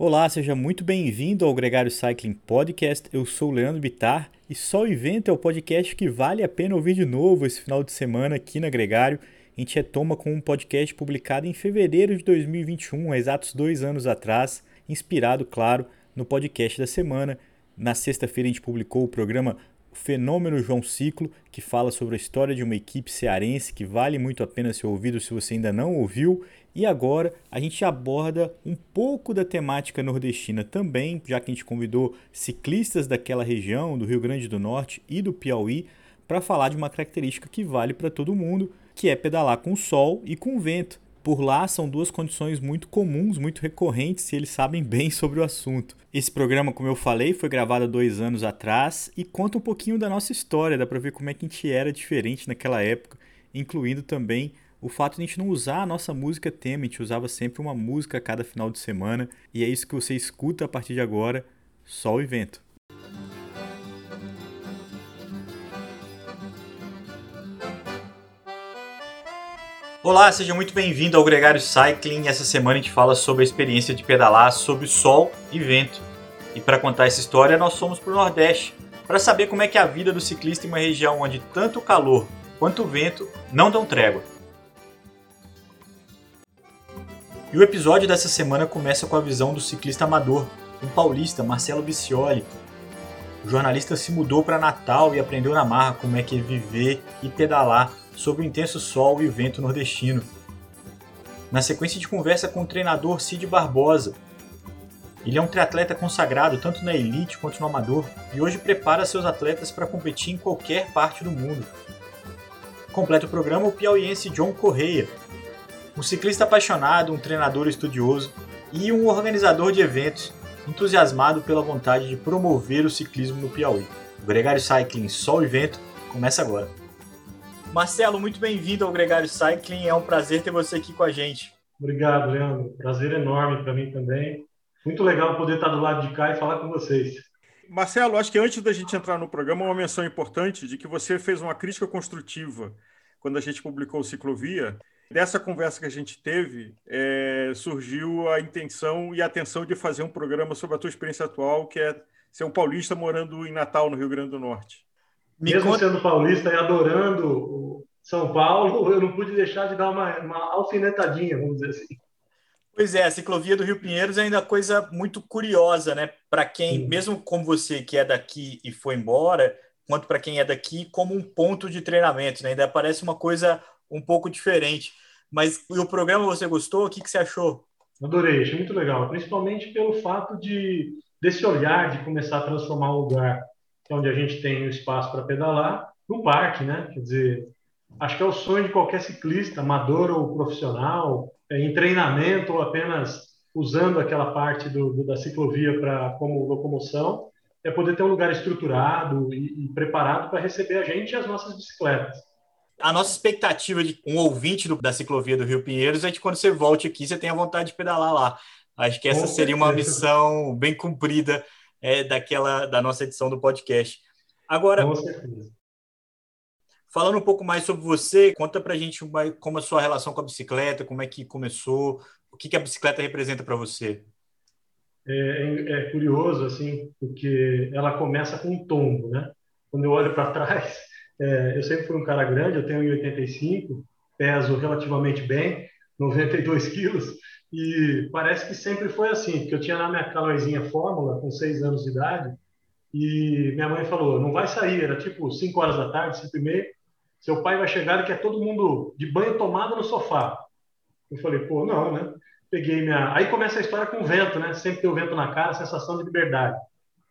Olá, seja muito bem-vindo ao Gregário Cycling Podcast. Eu sou o Leandro Bitar e Só o Evento é o podcast que vale a pena ouvir de novo esse final de semana aqui na Gregário. A gente retoma com um podcast publicado em fevereiro de 2021, há exatos dois anos atrás, inspirado, claro, no podcast da semana. Na sexta-feira a gente publicou o programa Fenômeno João Ciclo, que fala sobre a história de uma equipe cearense que vale muito a pena ser ouvido se você ainda não ouviu. E agora a gente aborda um pouco da temática nordestina também, já que a gente convidou ciclistas daquela região, do Rio Grande do Norte e do Piauí, para falar de uma característica que vale para todo mundo, que é pedalar com sol e com vento. Por lá são duas condições muito comuns, muito recorrentes e eles sabem bem sobre o assunto. Esse programa, como eu falei, foi gravado há dois anos atrás e conta um pouquinho da nossa história, dá para ver como é que a gente era diferente naquela época, incluindo também o fato de a gente não usar a nossa música tema, a gente usava sempre uma música a cada final de semana, e é isso que você escuta a partir de agora, Sol e Vento. Olá, seja muito bem-vindo ao Gregário Cycling. Essa semana a gente fala sobre a experiência de pedalar sob sol e vento. E para contar essa história, nós fomos para o Nordeste, para saber como é que é a vida do ciclista em uma região onde tanto o calor quanto o vento não dão trégua. E o episódio dessa semana começa com a visão do ciclista amador, um paulista, Marcelo Bicioli. O jornalista se mudou para Natal e aprendeu na marra como é que é viver e pedalar sob o intenso sol e vento nordestino. Na sequência de conversa com o treinador Cid Barbosa. Ele é um triatleta consagrado tanto na elite quanto no amador e hoje prepara seus atletas para competir em qualquer parte do mundo. Completa o programa o piauiense John Correia, um ciclista apaixonado, um treinador estudioso e um organizador de eventos entusiasmado pela vontade de promover o ciclismo no Piauí. O Gregário Cycling Sol e Vento começa agora. Marcelo, muito bem-vindo ao Gregário Cycling, é um prazer ter você aqui com a gente. Obrigado, Leandro. Prazer enorme para mim também. Muito legal poder estar do lado de cá e falar com vocês. Marcelo, acho que antes da gente entrar no programa, uma menção importante de que você fez uma crítica construtiva quando a gente publicou o Ciclovia, Dessa conversa que a gente teve, é, surgiu a intenção e a atenção de fazer um programa sobre a tua experiência atual, que é ser um paulista morando em Natal, no Rio Grande do Norte. Mesmo conta... sendo paulista e adorando São Paulo, eu não pude deixar de dar uma, uma alfinetadinha, vamos dizer assim. Pois é, a ciclovia do Rio Pinheiros é ainda coisa muito curiosa, né? Para quem, Sim. mesmo como você que é daqui e foi embora, quanto para quem é daqui, como um ponto de treinamento, né? Ainda parece uma coisa um pouco diferente. Mas o programa você gostou? O que, que você achou? Adorei, achei muito legal, principalmente pelo fato de desse olhar de começar a transformar um lugar onde a gente tem um espaço para pedalar no parque, né? Quer dizer, acho que é o sonho de qualquer ciclista, amador ou profissional, é, em treinamento ou apenas usando aquela parte do, do da ciclovia para como locomoção, é poder ter um lugar estruturado e, e preparado para receber a gente e as nossas bicicletas. A nossa expectativa de um ouvinte do, da ciclovia do Rio Pinheiros é que quando você volte aqui, você tenha vontade de pedalar lá. Acho que essa seria uma missão bem cumprida é, daquela da nossa edição do podcast. Agora, falando um pouco mais sobre você, conta pra gente como é a sua relação com a bicicleta, como é que começou, o que, que a bicicleta representa para você. É, é, é, curioso, assim, porque ela começa com um tombo, né? Quando eu olho para trás, é, eu sempre fui um cara grande, eu tenho 1,85, peso relativamente bem, 92 quilos, e parece que sempre foi assim, porque eu tinha na minha calorzinha fórmula, com 6 anos de idade, e minha mãe falou, não vai sair, era tipo 5 horas da tarde, 5 e meia, seu pai vai chegar e quer todo mundo de banho tomado no sofá. Eu falei, pô, não, né? Peguei minha... Aí começa a história com vento, né? Sempre tem o vento na cara, sensação de liberdade.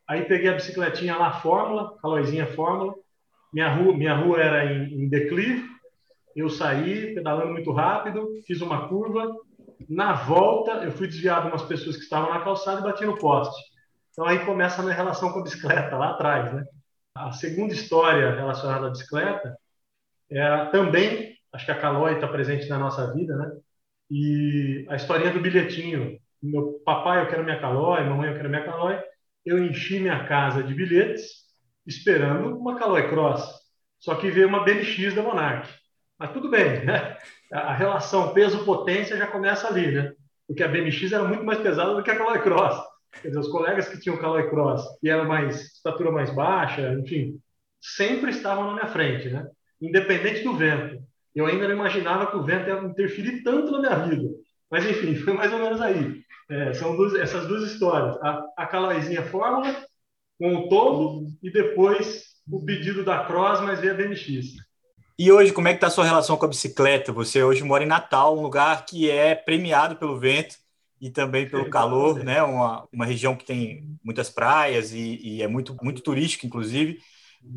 Aí peguei a bicicletinha lá, fórmula, calorzinha fórmula, minha rua, minha rua era em, em declive, eu saí pedalando muito rápido, fiz uma curva, na volta eu fui desviado de umas pessoas que estavam na calçada e bati no poste. Então aí começa a minha relação com a bicicleta lá atrás, né? A segunda história relacionada à bicicleta é também, acho que a Calói está presente na nossa vida, né? E a historinha do bilhetinho. Meu papai, eu quero minha Calói, mamãe, eu quero minha Calói. Eu enchi minha casa de bilhetes esperando uma Caloi Cross. Só que veio uma BMX da Monarch. Mas tudo bem, né? A relação peso-potência já começa ali, né? porque a BMX era muito mais pesada do que a Caloi Cross. Quer dizer, os colegas que tinham Caloi Cross e eram mais estatura mais baixa, enfim, sempre estavam na minha frente, né? Independente do vento. Eu ainda não imaginava que o vento ia interferir tanto na minha vida. Mas, enfim, foi mais ou menos aí. É, são duas, essas duas histórias. A, a Fórmula, com o todo, e depois o pedido da Cross, mas via BMX. E hoje, como é que está a sua relação com a bicicleta? Você hoje mora em Natal, um lugar que é premiado pelo vento e também pelo calor, né? Uma, uma região que tem muitas praias e, e é muito, muito turística, inclusive.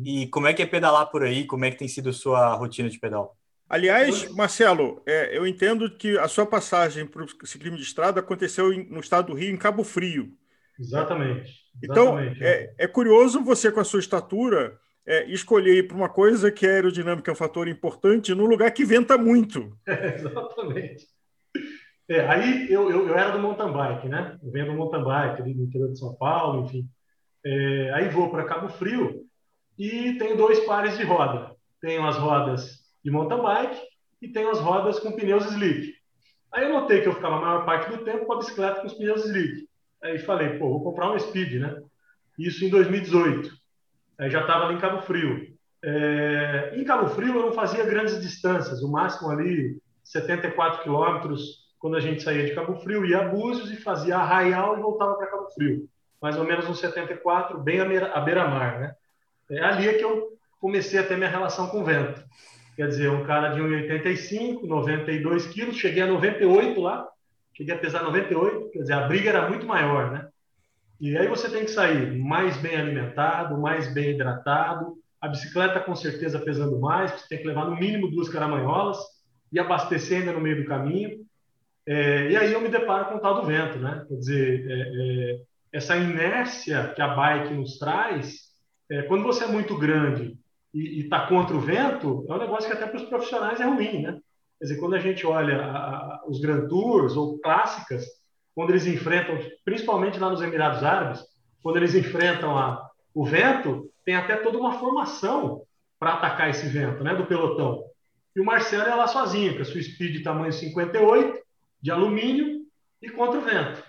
E como é que é pedalar por aí? Como é que tem sido a sua rotina de pedal? Aliás, Marcelo, é, eu entendo que a sua passagem para o ciclismo de estrada aconteceu em, no estado do Rio, em Cabo Frio. Exatamente. Então, é, é, curioso você, com a sua estatura, é, escolher ir para uma coisa que a aerodinâmica é um fator importante num lugar que venta muito. É, exatamente. É, aí eu, eu, eu, era do mountain bike, né? Eu venho do mountain bike, ali do interior de São Paulo, enfim. É, aí vou para Cabo Frio e tenho dois pares de roda. Tenho as rodas de mountain bike e tenho as rodas com pneus slick. Aí eu notei que eu ficava a maior parte do tempo com a bicicleta com os pneus slick. Aí falei, pô, vou comprar um Speed, né? Isso em 2018. Aí já estava ali em Cabo Frio. É... em Cabo Frio eu não fazia grandes distâncias, o máximo ali 74 quilômetros quando a gente saía de Cabo Frio, ia a Búzios e fazia Arraial e voltava para Cabo Frio. Mais ou menos uns 74, bem à beira-mar, né? É ali é que eu comecei a ter minha relação com o vento. Quer dizer, um cara de 1,85, 92 quilos, cheguei a 98 lá, cheguei a pesar 98, quer dizer, a briga era muito maior, né? E aí você tem que sair mais bem alimentado, mais bem hidratado, a bicicleta com certeza pesando mais, você tem que levar no mínimo duas caramanholas e abastecer ainda no meio do caminho. É, e aí eu me deparo com o tal do vento, né? Quer dizer, é, é, essa inércia que a bike nos traz, é, quando você é muito grande e está contra o vento, é um negócio que até para os profissionais é ruim, né? Quer dizer, quando a gente olha a, a, os Grand Tours ou clássicas, quando eles enfrentam, principalmente lá nos Emirados Árabes, quando eles enfrentam a, o vento, tem até toda uma formação para atacar esse vento, né, do pelotão. E o Marcelo é lá sozinho, com a sua speed tamanho 58, de alumínio e contra o vento.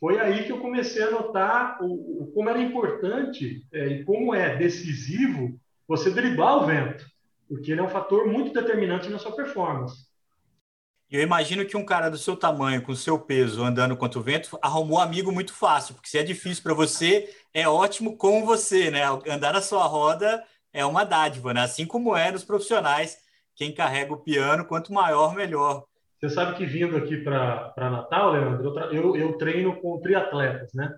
Foi aí que eu comecei a notar o, o como era importante é, e como é decisivo você driblar o vento, porque ele é um fator muito determinante na sua performance. Eu imagino que um cara do seu tamanho, com o seu peso, andando contra o vento, arrumou um amigo muito fácil, porque se é difícil para você, é ótimo com você, né? Andar na sua roda é uma dádiva, né? Assim como é nos profissionais, quem carrega o piano, quanto maior, melhor. Você sabe que vindo aqui para Natal, Leandro, eu, eu, treino com triatletas, né?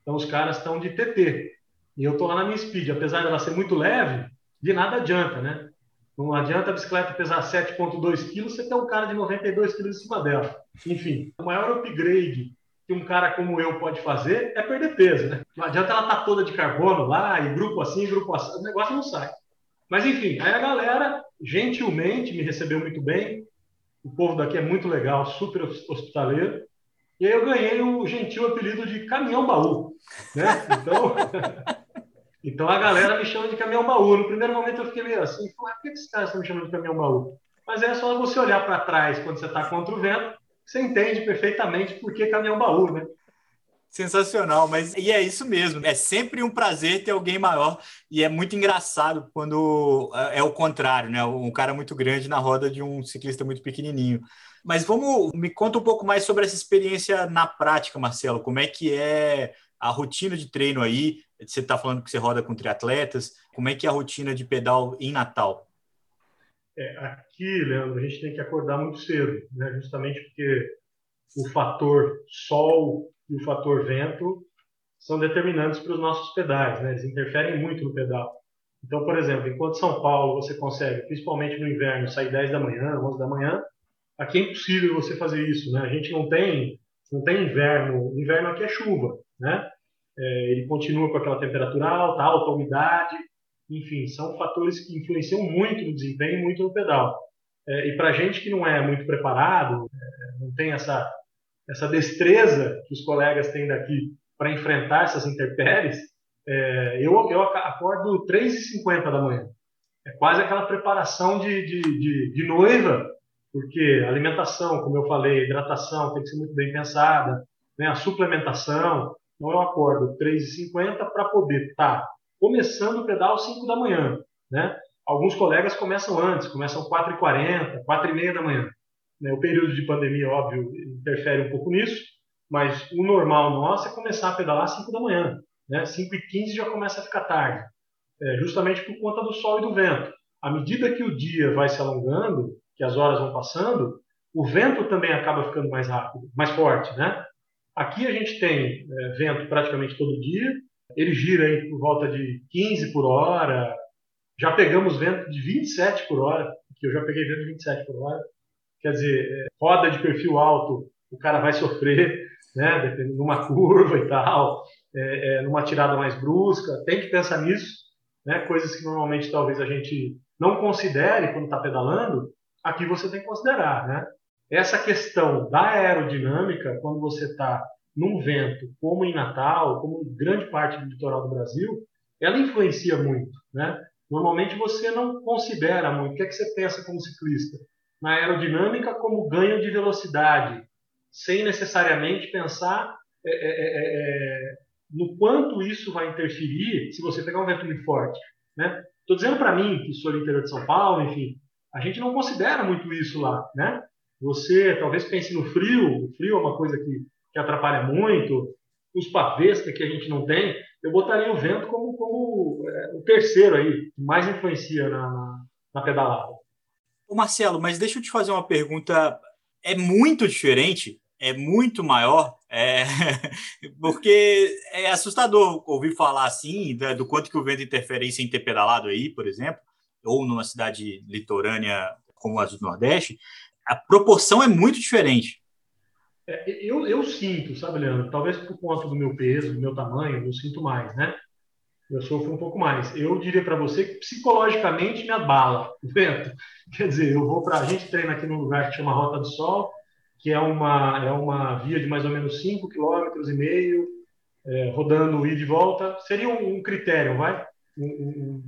Então os caras estão de TT. E eu estou lá na minha speed, apesar dela ser muito leve, de nada adianta, né? Não adianta a bicicleta pesar 7,2 quilos, você tem um cara de 92 quilos em cima dela. Enfim, o maior upgrade que um cara como eu pode fazer é perder peso, né? Não adianta ela estar tá toda de carbono lá, e grupo assim, grupo assim, o negócio não sai. Mas enfim, aí a galera gentilmente me recebeu muito bem. O povo daqui é muito legal, super hospitaleiro. E aí eu ganhei o gentil apelido de caminhão baú, né? Então, Então a galera me chama de caminhão baú. No primeiro momento eu fiquei meio assim, por que esses caras estão me chamando de caminhão baú? Mas é só você olhar para trás quando você está contra o vento, você entende perfeitamente por que caminhão baú, né? Sensacional, mas e é isso mesmo. É sempre um prazer ter alguém maior e é muito engraçado quando é, é o contrário, né? Um cara muito grande na roda de um ciclista muito pequenininho. Mas vamos me conta um pouco mais sobre essa experiência na prática, Marcelo. Como é que é a rotina de treino aí? Você está falando que você roda com triatletas. Como é que é a rotina de pedal em Natal? É, aqui, Leandro, a gente tem que acordar muito cedo, né? justamente porque o fator sol e o fator vento são determinantes para os nossos pedais, né? eles interferem muito no pedal. Então, por exemplo, enquanto São Paulo você consegue, principalmente no inverno, sair 10 da manhã, 11 da manhã, aqui é impossível você fazer isso, né? A gente não tem, não tem inverno, inverno aqui é chuva, né? É, ele continua com aquela temperatura alta, alta umidade, enfim, são fatores que influenciam muito no desempenho, muito no pedal. É, e para gente que não é muito preparado, é, não tem essa essa destreza que os colegas têm daqui para enfrentar essas intempéries, é, eu, eu acordo 3h50 da manhã. É quase aquela preparação de, de, de, de noiva porque alimentação, como eu falei, hidratação tem que ser muito bem pensada, né? a suplementação. Então eu acordo 3h50 para poder estar tá começando o pedal às 5 da manhã. Né? Alguns colegas começam antes, começam 4h40, 4h30 da manhã. Né? O período de pandemia, óbvio, interfere um pouco nisso, mas o normal nosso é começar a pedalar às 5 da manhã. Né? 5h15 já começa a ficar tarde, é, justamente por conta do sol e do vento. À medida que o dia vai se alongando, que as horas vão passando, o vento também acaba ficando mais rápido, mais forte, né? Aqui a gente tem é, vento praticamente todo dia, ele gira aí por volta de 15 por hora, já pegamos vento de 27 por hora, que eu já peguei vento de 27 por hora, quer dizer, é, roda de perfil alto, o cara vai sofrer, né? Dependendo de uma curva e tal, é, é, numa tirada mais brusca, tem que pensar nisso, né? Coisas que normalmente talvez a gente não considere quando está pedalando, aqui você tem que considerar, né? Essa questão da aerodinâmica, quando você está num vento, como em Natal, como em grande parte do litoral do Brasil, ela influencia muito, né? Normalmente você não considera muito. O que é que você pensa como ciclista? Na aerodinâmica como ganho de velocidade, sem necessariamente pensar é, é, é, é no quanto isso vai interferir se você pegar um vento muito forte. Né? Estou dizendo para mim, que sou do interior de São Paulo, enfim, a gente não considera muito isso lá, né? Você talvez pense no frio, o frio é uma coisa que, que atrapalha muito, os pavês que a gente não tem, eu botaria o vento como, como é, o terceiro aí, que mais influencia na, na pedalada. Ô Marcelo, mas deixa eu te fazer uma pergunta. É muito diferente, é muito maior, é... porque é assustador ouvir falar assim, do quanto que o vento interfere em ter pedalado aí, por exemplo ou numa cidade litorânea como a do Nordeste, a proporção é muito diferente. É, eu, eu sinto, sabe, Leandro? Talvez por conta do meu peso, do meu tamanho, eu sinto mais, né? Eu sofro um pouco mais. Eu diria para você que psicologicamente me abala o vento. Quer dizer, eu vou para a gente treina aqui num lugar que chama Rota do Sol, que é uma é uma via de mais ou menos 5 km e meio, é, rodando ida e volta. Seria um, um critério, vai? Um, um,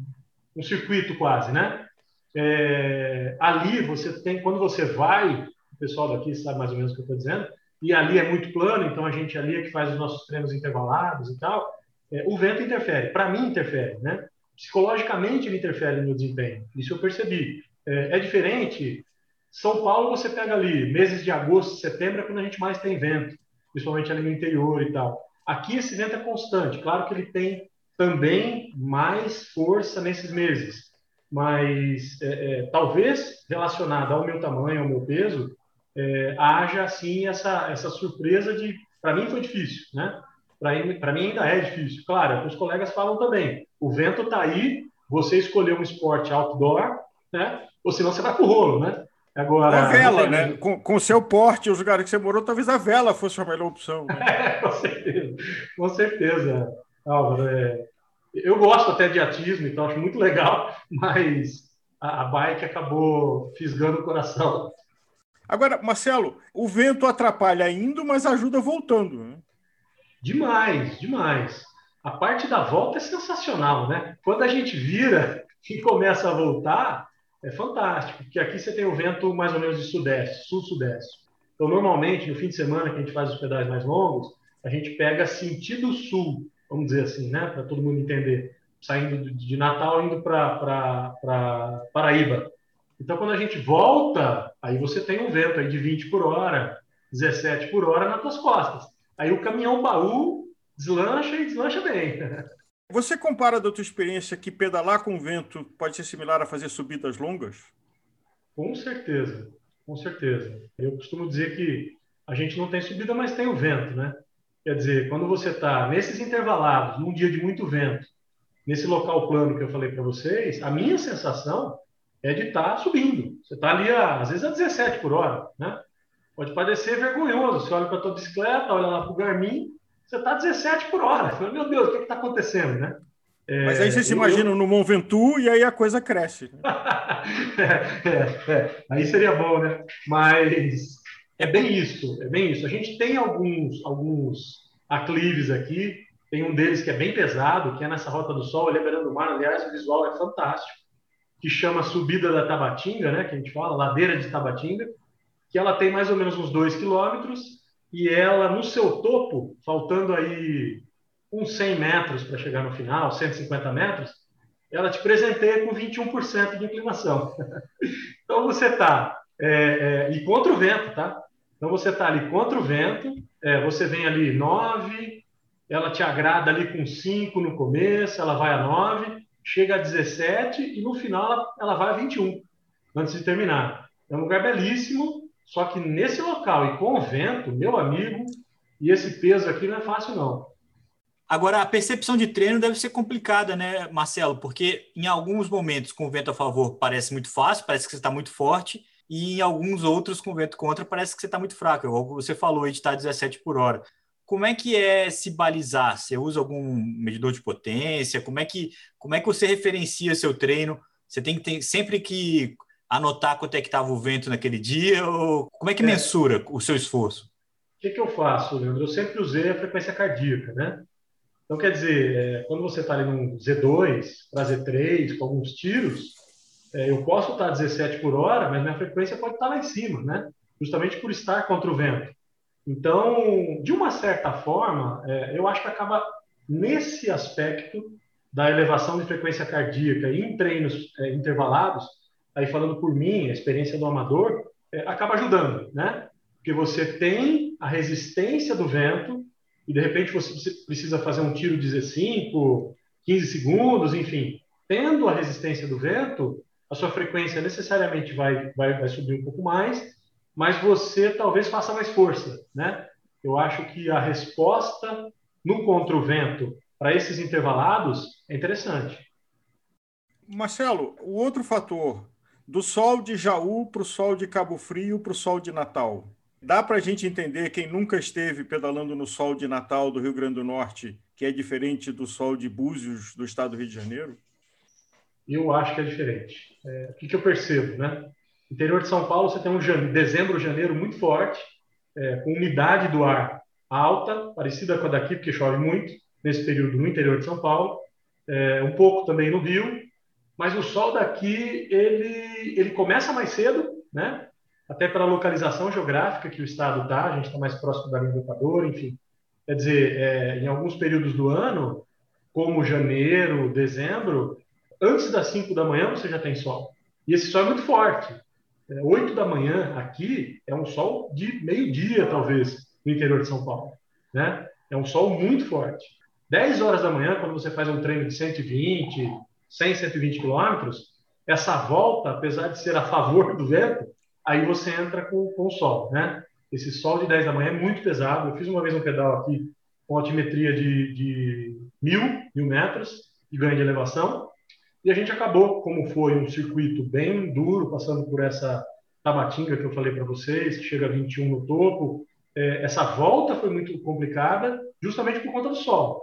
um circuito quase, né? É, ali você tem, quando você vai, o pessoal daqui sabe mais ou menos o que eu estou dizendo, e ali é muito plano, então a gente ali é que faz os nossos treinos intervalados e tal, é, o vento interfere, para mim interfere, né? Psicologicamente ele interfere no desempenho, isso eu percebi. É, é, diferente, São Paulo você pega ali, meses de agosto, setembro é quando a gente mais tem vento, principalmente ali no interior e tal. Aqui esse vento é constante, claro que ele tem também mais força nesses meses. Mas é, é, talvez relacionado ao meu tamanho, ao meu peso, é, haja assim essa, essa surpresa de. Para mim foi difícil, né? Para mim ainda é difícil. Claro, os colegas falam também. O vento está aí, você escolheu um esporte outdoor, né? Ou senão você vai pro rolo, né? Agora, a vela, né? Com, com o seu porte, os lugares que você morou, talvez a vela fosse a melhor opção. Né? com certeza, com certeza. Álvaro, é, eu gosto até de atismo, então acho muito legal, mas a, a bike acabou fisgando o coração. Agora, Marcelo, o vento atrapalha indo, mas ajuda voltando. Né? Demais, demais. A parte da volta é sensacional, né? Quando a gente vira e começa a voltar, é fantástico, porque aqui você tem o vento mais ou menos de sudeste, sul-sudeste. Então, normalmente, no fim de semana que a gente faz os pedais mais longos, a gente pega sentido sul vamos dizer assim, né, para todo mundo entender, saindo de Natal indo para Paraíba. Então, quando a gente volta, aí você tem um vento aí de 20 por hora, 17 por hora nas tuas costas. Aí o caminhão baú deslancha e deslancha bem. Você compara da tua experiência que pedalar com vento pode ser similar a fazer subidas longas? Com certeza, com certeza. Eu costumo dizer que a gente não tem subida, mas tem o vento, né? Quer dizer, quando você está nesses intervalados, num dia de muito vento, nesse local plano que eu falei para vocês, a minha sensação é de estar tá subindo. Você está ali, a, às vezes, a 17 por hora, né? Pode parecer vergonhoso. Você olha para a tua bicicleta, olha lá para o Garmin, você está a 17 por hora. Fala, Meu Deus, o que está acontecendo, né? É, Mas aí você se imagina eu... no Mont Ventoux e aí a coisa cresce. É, é, é, aí seria bom, né? Mas é bem isso, é bem isso. A gente tem alguns, alguns aclives aqui, tem um deles que é bem pesado, que é nessa Rota do Sol, ali beirando o mar. Aliás, o visual é fantástico. que chama Subida da Tabatinga, né, que a gente fala, Ladeira de Tabatinga, que ela tem mais ou menos uns 2 quilômetros e ela, no seu topo, faltando aí uns 100 metros para chegar no final, 150 metros, ela te presenteia com 21% de inclinação. então você está, é, é, e contra o vento, tá? Então você está ali contra o vento, é, você vem ali 9, ela te agrada ali com 5 no começo, ela vai a 9, chega a 17 e no final ela, ela vai a 21, antes de terminar. É um lugar belíssimo, só que nesse local e com o vento, meu amigo, e esse peso aqui não é fácil não. Agora, a percepção de treino deve ser complicada, né, Marcelo? Porque em alguns momentos, com o vento a favor, parece muito fácil, parece que você está muito forte, e em alguns outros, com vento contra, parece que você está muito fraco. Igual você falou aí de estar 17 por hora. Como é que é se balizar? Você usa algum medidor de potência? Como é que, como é que você referencia seu treino? Você tem que ter, sempre que anotar quanto é que estava o vento naquele dia? Ou como é que é. mensura o seu esforço? O que, que eu faço, Leandro? Eu sempre usei a frequência cardíaca, né? Então, quer dizer, é, quando você está ali num Z2 para Z3, com alguns tiros, é, eu posso estar 17 por hora, mas minha frequência pode estar lá em cima, né? Justamente por estar contra o vento. Então, de uma certa forma, é, eu acho que acaba nesse aspecto da elevação de frequência cardíaca em treinos é, intervalados, aí falando por mim, a experiência do amador, é, acaba ajudando, né? Porque você tem a resistência do vento e de repente você precisa fazer um tiro de 15, 15 segundos, enfim. Tendo a resistência do vento, a sua frequência necessariamente vai, vai, vai subir um pouco mais, mas você talvez faça mais força, né? Eu acho que a resposta no contra o vento para esses intervalados é interessante. Marcelo, o outro fator do sol de Jaú para o sol de Cabo Frio para o sol de Natal. Dá para a gente entender, quem nunca esteve pedalando no sol de Natal do Rio Grande do Norte, que é diferente do sol de Búzios do estado do Rio de Janeiro? Eu acho que é diferente. É, o que, que eu percebo, né? interior de São Paulo, você tem um janeiro, dezembro, janeiro muito forte, é, com umidade do ar alta, parecida com a daqui, porque chove muito nesse período no interior de São Paulo, é, um pouco também no Rio, mas o sol daqui ele ele começa mais cedo, né? Até pela localização geográfica que o estado está, a gente está mais próximo da linha do Equador, enfim. Quer dizer, é, em alguns períodos do ano, como janeiro, dezembro, antes das 5 da manhã você já tem sol. E esse sol é muito forte. É, 8 da manhã aqui é um sol de meio-dia, talvez, no interior de São Paulo. Né? É um sol muito forte. 10 horas da manhã, quando você faz um treino de 120, 100, 120 quilômetros, essa volta, apesar de ser a favor do vento, aí você entra com, com o sol, né? Esse sol de 10 da manhã é muito pesado. Eu fiz uma vez um pedal aqui com altimetria de, de mil, mil metros de ganho de elevação. E a gente acabou, como foi um circuito bem duro, passando por essa Tabatinga que eu falei para vocês, que chega a 21 no topo. É, essa volta foi muito complicada, justamente por conta do sol.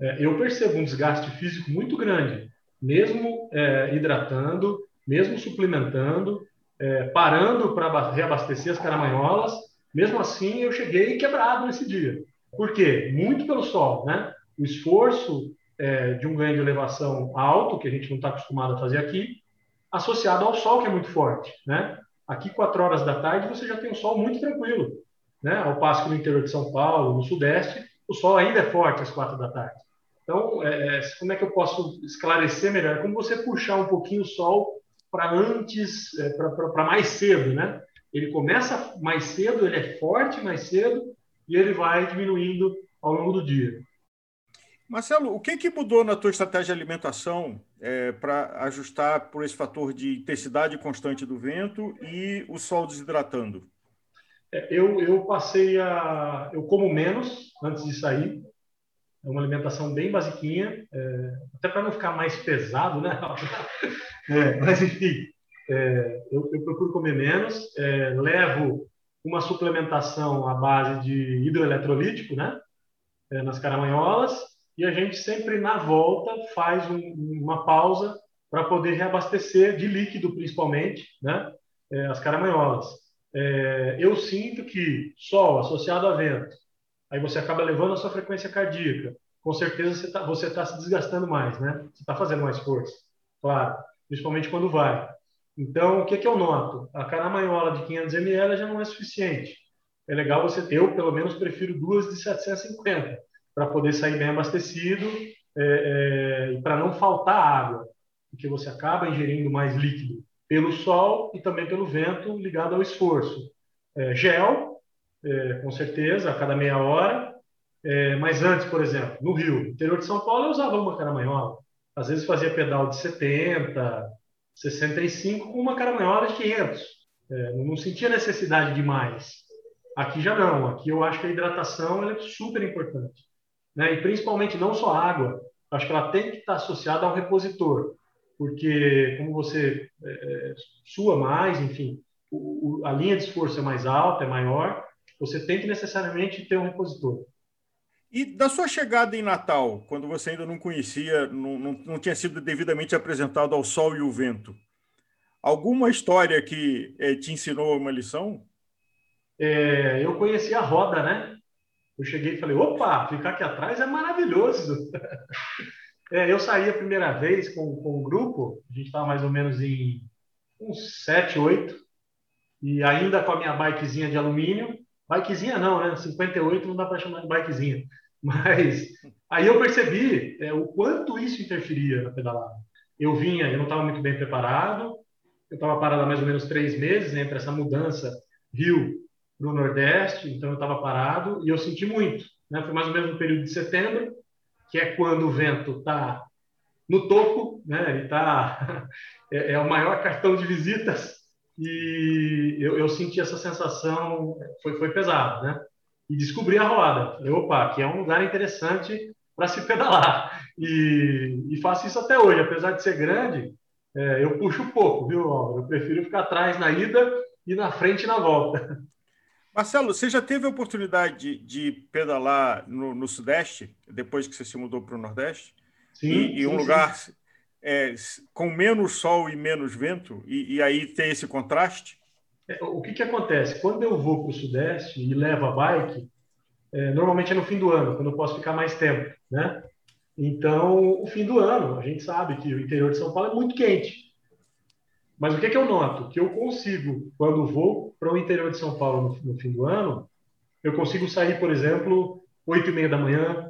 É, eu percebo um desgaste físico muito grande, mesmo é, hidratando, mesmo suplementando, é, parando para reabastecer as caramanholas. Mesmo assim, eu cheguei quebrado nesse dia. Por quê? Muito pelo sol, né? O esforço é, de um ganho de elevação alto, que a gente não está acostumado a fazer aqui, associado ao sol, que é muito forte, né? Aqui, quatro horas da tarde, você já tem um sol muito tranquilo, né? Ao passo que no interior de São Paulo, no sudeste, o sol ainda é forte às quatro da tarde. Então, é, é como é que eu posso esclarecer melhor? Como você puxar um pouquinho o sol para antes, é, para mais cedo, né? Ele começa mais cedo, ele é forte mais cedo e ele vai diminuindo ao longo do dia. Marcelo, o que, que mudou na tua estratégia de alimentação é, para ajustar por esse fator de intensidade constante do vento e o sol desidratando? É, eu, eu passei a. Eu como menos antes de sair. É uma alimentação bem basiquinha, é, até para não ficar mais pesado, né? É, mas, enfim, é, eu, eu, procuro comer menos, é, levo uma suplementação à base de hidroeletrolítico, né? Nas caramanholas, e a gente sempre, na volta, faz um, uma pausa para poder reabastecer de líquido, principalmente, né? É, as caramanholas. É, eu sinto que sol associado a vento, aí você acaba levando a sua frequência cardíaca, com certeza você está você tá se desgastando mais, né? Você está fazendo mais força, claro. principalmente quando vai. Então, o que, que eu noto? A caramanhola de 500 ml já não é suficiente. É legal você ter, eu pelo menos prefiro duas de 750, para poder sair bem abastecido é, é, e para não faltar água, porque você acaba ingerindo mais líquido pelo sol e também pelo vento ligado ao esforço. É, gel, é, com certeza, a cada meia hora, é, mas antes, por exemplo, no Rio, interior de São Paulo, eu usava uma caramanhola. Às vezes fazia pedal de 70, 65 com uma caramanhola de 500. É, não sentia necessidade de mais. Aqui já não. Aqui eu acho que a hidratação é super importante. Né? E principalmente não só água. Acho que ela tem que estar associada ao repositor. Porque como você é, sua mais, enfim, o, o, a linha de esforço é mais alta, é maior, você tem que necessariamente ter um repositor. E da sua chegada em Natal, quando você ainda não conhecia, não, não, não tinha sido devidamente apresentado ao sol e o vento, alguma história que é, te ensinou uma lição? É, eu conheci a roda, né? Eu cheguei e falei, opa, ficar aqui atrás é maravilhoso. é, eu saí a primeira vez com, com um grupo, a gente estava mais ou menos em uns sete, oito, e ainda com a minha bikezinha de alumínio, bikezinha não, né? 58 não dá para chamar de bikezinha. Mas aí eu percebi é, o quanto isso interferia na pedalada. Eu vinha, eu não estava muito bem preparado, eu estava parado há mais ou menos três meses entre essa mudança Rio para o Nordeste, então eu estava parado e eu senti muito. Né? Foi mais ou menos no período de setembro, que é quando o vento está no topo, né? ele tá, é, é o maior cartão de visitas e eu, eu senti essa sensação, foi, foi pesado, né? e descobri a roda. Falei, opa, aqui é um lugar interessante para se pedalar. E, e, faço isso até hoje, apesar de ser grande, é, eu puxo pouco, viu? Eu prefiro ficar atrás na ida e na frente na volta. Marcelo, você já teve a oportunidade de, de pedalar no, no, Sudeste, depois que você se mudou para o Nordeste? Sim. E, e um sim, lugar sim. É, com menos sol e menos vento, e, e aí tem esse contraste? É, o que, que acontece? Quando eu vou para o Sudeste e levo a bike, é, normalmente é no fim do ano, quando eu posso ficar mais tempo, né? Então, o fim do ano, a gente sabe que o interior de São Paulo é muito quente. Mas o que, que eu noto? Que eu consigo, quando vou para o interior de São Paulo no, no, fim do ano, eu consigo sair, por exemplo, 8 e meia da manhã,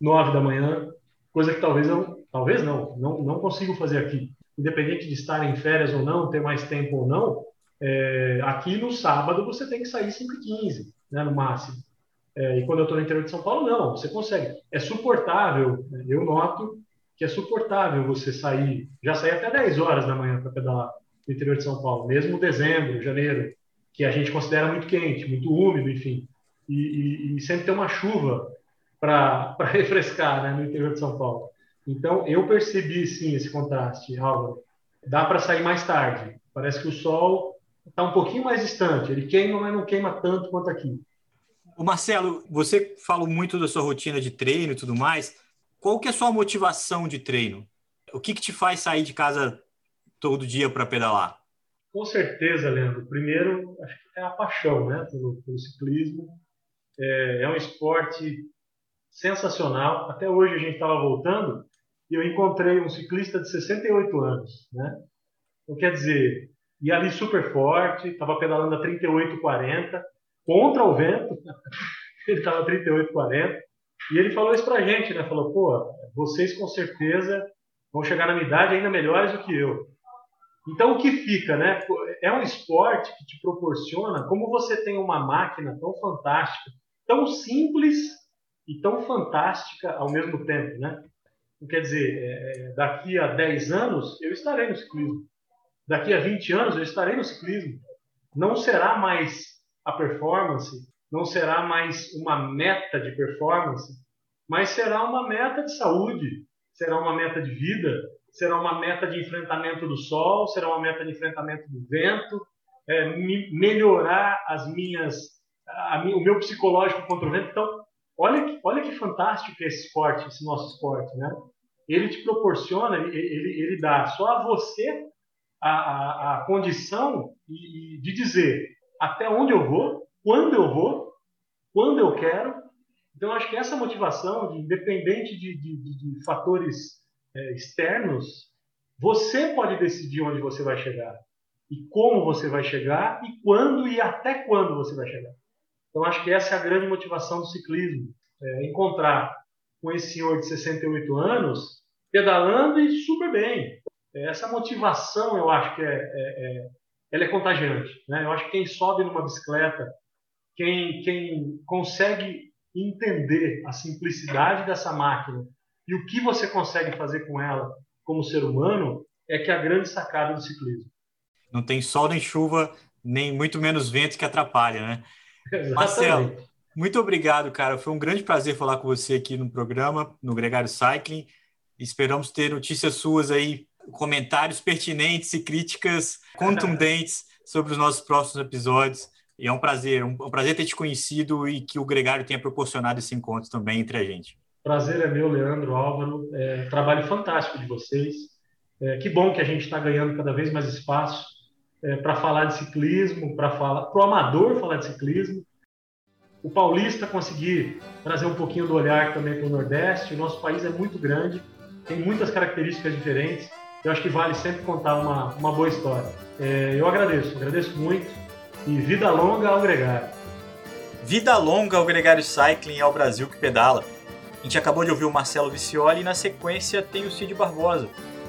9 da manhã, coisa que talvez eu, talvez não, não, não consigo fazer aqui. Independente de estar em férias ou não, ter mais tempo ou não, é, aqui no sábado você tem que sair 5h15, né, no máximo. É, e quando eu estou no interior de São Paulo, não, você consegue. É suportável, né, eu noto que é suportável você sair, já sair até 10 horas da manhã para pedalar no interior de São Paulo, mesmo dezembro, janeiro, que a gente considera muito quente, muito úmido, enfim. E, e, e sempre tem uma chuva para refrescar né, no interior de São Paulo. Então, eu percebi sim esse contraste, Álvaro. Dá para sair mais tarde. Parece que o sol está um pouquinho mais distante. Ele queima, mas não queima tanto quanto aqui. O Marcelo, você falou muito da sua rotina de treino e tudo mais. Qual que é a sua motivação de treino? O que, que te faz sair de casa todo dia para pedalar? Com certeza, Leandro. Primeiro, acho que é a paixão né, pelo, pelo ciclismo. É, é um esporte sensacional. Até hoje a gente estava voltando e eu encontrei um ciclista de 68 anos. Né? Então, quer dizer, e ali super forte, estava pedalando a 38, 40, contra o vento, ele estava a 38, 40, e ele falou isso para a gente, né? Falou, pô, vocês com certeza vão chegar na minha idade ainda melhores do que eu. Então, o que fica, né? É um esporte que te proporciona, como você tem uma máquina tão fantástica, tão simples e tão fantástica ao mesmo tempo, né? Quer dizer, é, daqui a 10 anos eu estarei no ciclismo daqui a 20 anos eu estarei no ciclismo. Não será mais a performance, não será mais uma meta de performance, mas será uma meta de saúde, será uma meta de vida, será uma meta de enfrentamento do sol, será uma meta de enfrentamento do vento, é, melhorar as minhas, a, o meu psicológico contra o vento. Então, olha que, olha que fantástico esse esporte, esse nosso esporte, né? Ele te proporciona, ele, ele, dá só a você a, a, a condição de, de dizer até onde eu vou, quando eu vou, quando eu quero. Então, acho que essa motivação, de, independente de, de, de fatores externos, Você pode decidir onde você vai chegar e como você vai chegar e quando e até quando você vai chegar. Então acho que essa é a grande motivação do ciclismo, é encontrar com esse senhor de 68 anos pedalando e super bem. Essa motivação eu acho que é, é, é ela é contagiante. Né? Eu acho que quem sobe numa bicicleta, quem, quem consegue entender a simplicidade dessa máquina e o que você consegue fazer com ela como ser humano, é que é a grande sacada do ciclismo. Não tem sol nem chuva, nem muito menos vento que atrapalha, né? Exatamente. Marcelo, muito obrigado, cara. Foi um grande prazer falar com você aqui no programa, no Gregário Cycling. Esperamos ter notícias suas aí, comentários pertinentes e críticas contundentes sobre os nossos próximos episódios. E é um prazer, um, prazer ter te conhecido e que o Gregário tenha proporcionado esse encontro também entre a gente. Prazer é meu, Leandro, Álvaro. É, trabalho fantástico de vocês. É, que bom que a gente está ganhando cada vez mais espaço é, para falar de ciclismo, para falar, o amador falar de ciclismo. O paulista conseguir trazer um pouquinho do olhar também para o Nordeste. O nosso país é muito grande, tem muitas características diferentes. Eu acho que vale sempre contar uma, uma boa história. É, eu agradeço, agradeço muito e vida longa ao Gregário. Vida longa ao Gregário Cycling ao Brasil que pedala. A gente acabou de ouvir o Marcelo Vicioli e na sequência tem o Cid Barbosa,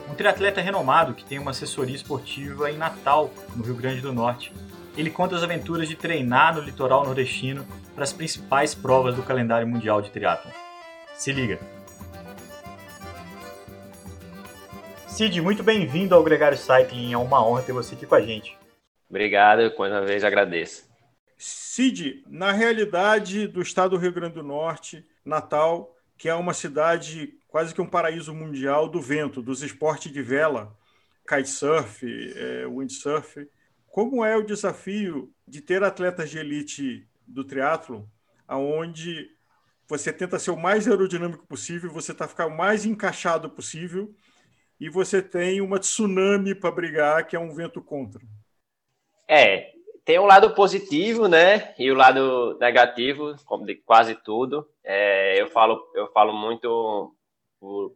um triatleta renomado que tem uma assessoria esportiva em Natal, no Rio Grande do Norte. Ele conta as aventuras de treinar no litoral nordestino para as principais provas do calendário mundial de triatlon. Se liga! Cid, muito bem-vindo ao Gregário Cycling, é uma honra ter você aqui com a gente. Obrigado, mais uma vez agradeço. Cid, na realidade do estado do Rio Grande do Norte, Natal que é uma cidade quase que um paraíso mundial do vento, dos esportes de vela, kitesurf, é, windsurf. Como é o desafio de ter atletas de elite do triatlo, aonde você tenta ser o mais aerodinâmico possível, você está ficar o mais encaixado possível e você tem uma tsunami para brigar, que é um vento contra. É, tem um lado positivo, né? E o lado negativo, como de quase tudo. É, eu falo, eu falo muito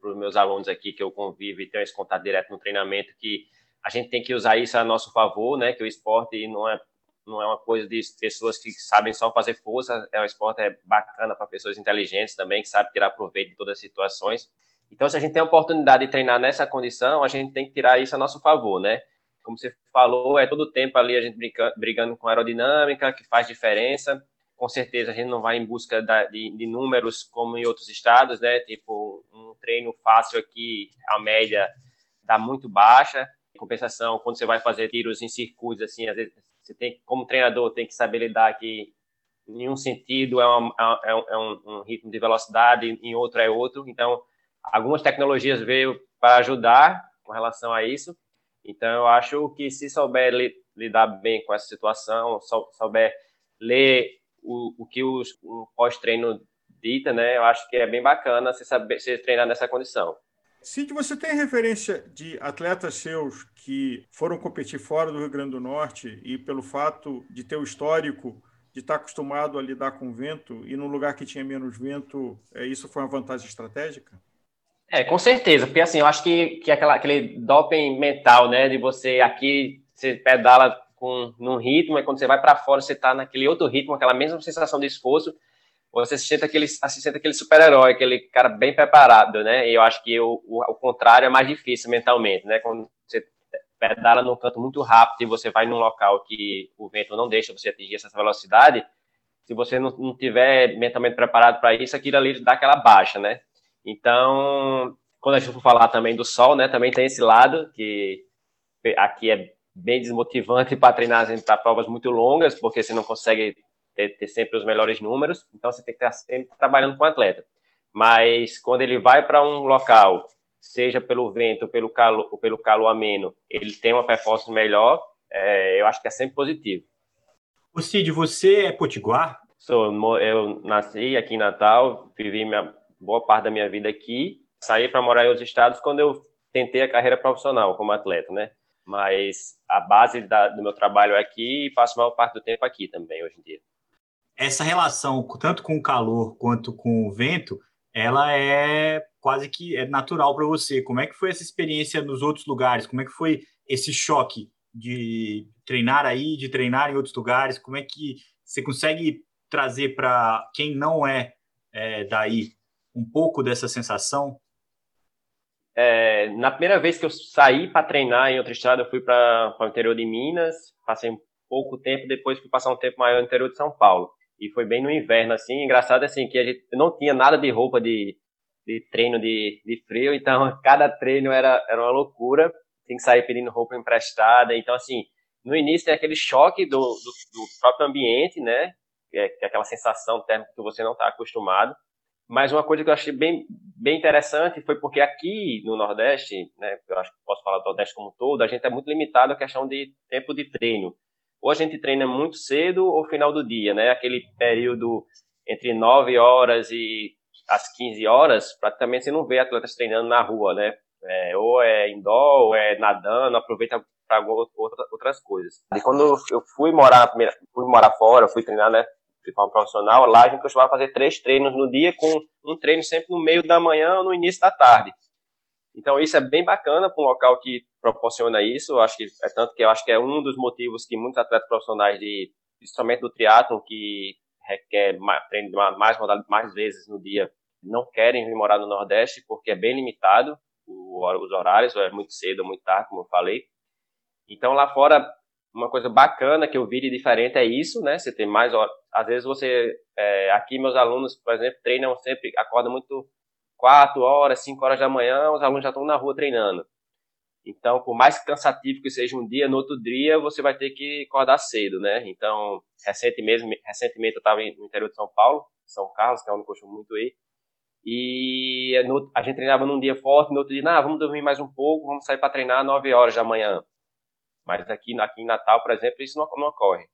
para os meus alunos aqui que eu convivo e tenho esse contato direto no treinamento que a gente tem que usar isso a nosso favor, né? Que o esporte não é não é uma coisa de pessoas que sabem só fazer força, é um esporte é bacana para pessoas inteligentes também, que sabem tirar proveito de todas as situações. Então, se a gente tem a oportunidade de treinar nessa condição, a gente tem que tirar isso a nosso favor, né? Como você falou, é todo tempo ali a gente brigando com aerodinâmica, que faz diferença. Com certeza a gente não vai em busca de, de, números como em outros estados, né? Tipo, um treino fácil aqui, a média dá muito baixa. Em compensação, quando você vai fazer tiros em circuitos, assim, às vezes você tem, como treinador, tem que saber lidar que em um sentido é, uma, é, um, é um, um ritmo de velocidade, em outro é outro. Então, algumas tecnologias veio para ajudar com relação a isso. Então, eu acho que se souber li, lidar bem com essa situação, souber ler o, o que o, o pós-treino dita, né, eu acho que é bem bacana você saber se treinar nessa condição. Cid, você tem referência de atletas seus que foram competir fora do Rio Grande do Norte e pelo fato de ter o histórico de estar acostumado a lidar com vento e num lugar que tinha menos vento, é, isso foi uma vantagem estratégica? É, com certeza, porque assim, eu acho que, que aquela, aquele doping mental, né, de você aqui, você pedala com, num ritmo, e quando você vai para fora, você está naquele outro ritmo, aquela mesma sensação de esforço, você se sente aquele, se sente aquele super-herói, aquele cara bem preparado, né, e eu acho que o, o, o contrário é mais difícil mentalmente, né, quando você pedala num canto muito rápido e você vai num local que o vento não deixa você atingir essa velocidade, se você não, não tiver mentalmente preparado para isso, aquilo ali dá aquela baixa, né, então, quando a gente for falar também do sol, né, também tem esse lado que aqui é bem desmotivante para treinar para provas muito longas, porque você não consegue ter, ter, sempre os melhores números, então você tem que estar sempre trabalhando com o atleta. Mas quando ele vai para um local, seja pelo vento pelo calor, ou pelo calor ameno, ele tem uma performance melhor, é, eu acho que é sempre positivo. O Cid, você é potiguar? Sou, eu nasci aqui em Natal, vivi minha boa parte da minha vida aqui. Saí para morar em outros estados quando eu tentei a carreira profissional como atleta, né? Mas a base da, do meu trabalho é aqui e passo a maior parte do tempo aqui também, hoje em dia. Essa relação, tanto com o calor quanto com o vento, ela é quase que é natural para você. Como é que foi essa experiência nos outros lugares? Como é que foi esse choque de treinar aí, de treinar em outros lugares? Como é que você consegue trazer para quem não é, é, daí um pouco dessa sensação? É, na primeira vez que eu saí para treinar em outra estrada, eu fui para o interior de Minas, passei um pouco tempo, depois fui passar um tempo maior no interior de São Paulo. E foi bem no inverno, assim. Engraçado, assim, que a gente não tinha nada de roupa de, de treino de, de frio, então cada treino era, era uma loucura. Tem que sair pedindo roupa emprestada. Então, assim, no início tem aquele choque do, do, do próprio ambiente, né? É, é aquela sensação térmica que você não está acostumado. Mas uma coisa que eu achei bem, bem interessante foi porque aqui no Nordeste, né, eu acho que posso falar do Nordeste como um todo, a gente é muito limitado à questão de tempo de treino ou a gente treina muito cedo ou final do dia, né? Aquele período entre 9 horas e as 15 horas, praticamente você não vê atletas treinando na rua, né? É, ou é indoor, ou é nadando, aproveita para outras coisas. E quando eu fui morar, fui morar fora, fui treinar, né? De forma profissional, lá a gente costumava fazer três treinos no dia, com um treino sempre no meio da manhã ou no início da tarde. Então isso é bem bacana para um local que proporciona isso. Eu acho que é tanto que eu acho que é um dos motivos que muitos atletas profissionais de principalmente do triatlo que requer treino mais mais vezes no dia não querem vir morar no Nordeste porque é bem limitado os horários, é muito cedo, ou muito tarde, como eu falei. Então lá fora uma coisa bacana que eu vi de diferente é isso, né? Você tem mais horas. Às vezes você é, aqui meus alunos, por exemplo, treinam sempre, acordam muito 4 horas, 5 horas da manhã, os alunos já estão na rua treinando. Então, por mais cansativo que seja um dia, no outro dia você vai ter que acordar cedo, né? Então, recentemente, recentemente eu estava no interior de São Paulo, São Carlos, que é onde eu costumo muito ir, e a gente treinava num dia forte, no outro dia, ah, vamos dormir mais um pouco, vamos sair para treinar 9 horas da manhã. Mas aqui, aqui em Natal, por exemplo, isso não, não ocorre.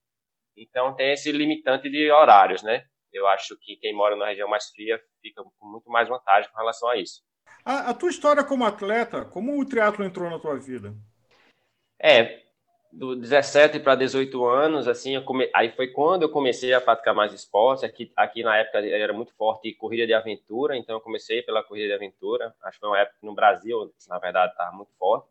Então, tem esse limitante de horários, né? eu acho que quem mora na região mais fria fica com muito mais vantagem com relação a isso. A, a tua história como atleta, como o triatlo entrou na tua vida? É, do 17 para 18 anos, assim, come... aí foi quando eu comecei a praticar mais esporte. Aqui, aqui na época era muito forte corrida de aventura, então eu comecei pela corrida de aventura. Acho que foi uma época que no Brasil, na verdade, estava muito forte.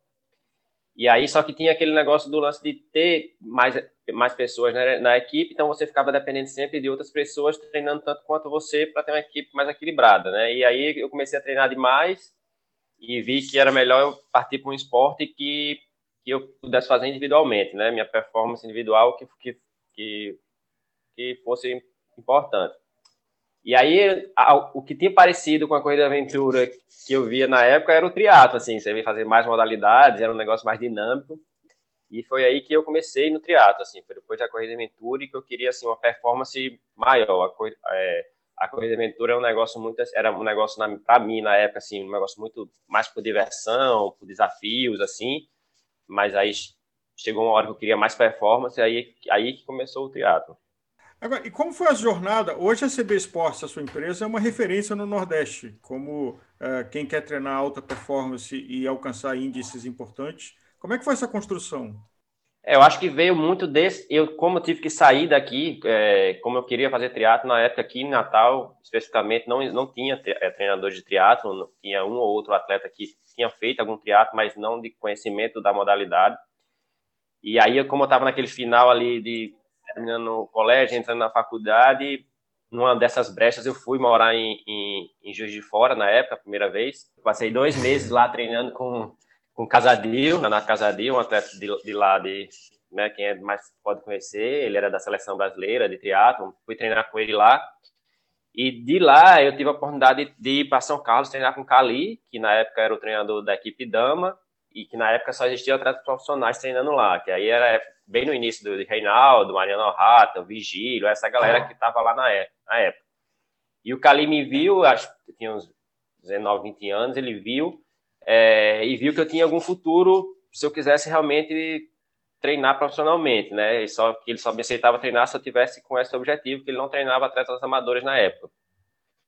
E aí, só que tinha aquele negócio do lance de ter mais, mais pessoas na, na equipe, então você ficava dependendo sempre de outras pessoas treinando tanto quanto você para ter uma equipe mais equilibrada, né? E aí eu comecei a treinar demais e vi que era melhor eu partir para um esporte que, que eu pudesse fazer individualmente, né? Minha performance individual que, que, que, que fosse importante. E aí, o que tinha parecido com a corrida aventura que eu via na época era o triatlo, assim, você via fazer mais modalidades, era um negócio mais dinâmico. E foi aí que eu comecei no triatlo, assim, foi depois da corrida aventura e que eu queria assim uma performance maior. A, corrida, é, a corrida aventura é um negócio muito, era um negócio para mim na época assim, um negócio muito mais por diversão, por desafios assim. Mas aí chegou uma hora que eu queria mais performance, aí aí que começou o triatlo. Agora, e como foi a jornada? Hoje a CB Sports, a sua empresa, é uma referência no Nordeste, como uh, quem quer treinar alta performance e alcançar índices importantes. Como é que foi essa construção? É, eu acho que veio muito desse. Eu, como eu tive que sair daqui, é, como eu queria fazer triatlo na época aqui em Natal, especificamente, não, não tinha é, treinador de triatlo, tinha um ou outro atleta que tinha feito algum triatlo, mas não de conhecimento da modalidade. E aí, como eu estava naquele final ali de terminando o colégio, entrando na faculdade, numa dessas brechas eu fui morar em, em, em Juiz de Fora na época, a primeira vez. Passei dois meses lá treinando com com Casadil, na Casadil, um atleta de, de lá de, né, quem é mais pode conhecer, ele era da seleção brasileira de triatlo, fui treinar com ele lá. E de lá eu tive a oportunidade de ir para São Carlos treinar com o Cali, que na época era o treinador da equipe dama, e que na época só existiam atletas profissionais treinando lá, que aí era bem no início do Reinaldo, Mariano Rata, Vigílio, essa galera que estava lá na época. E o Cali me viu, acho que tinha uns 19, 20 anos, ele viu é, e viu que eu tinha algum futuro se eu quisesse realmente treinar profissionalmente, né? E só que ele só me aceitava treinar se eu tivesse com esse objetivo, que ele não treinava atletas amadores na época.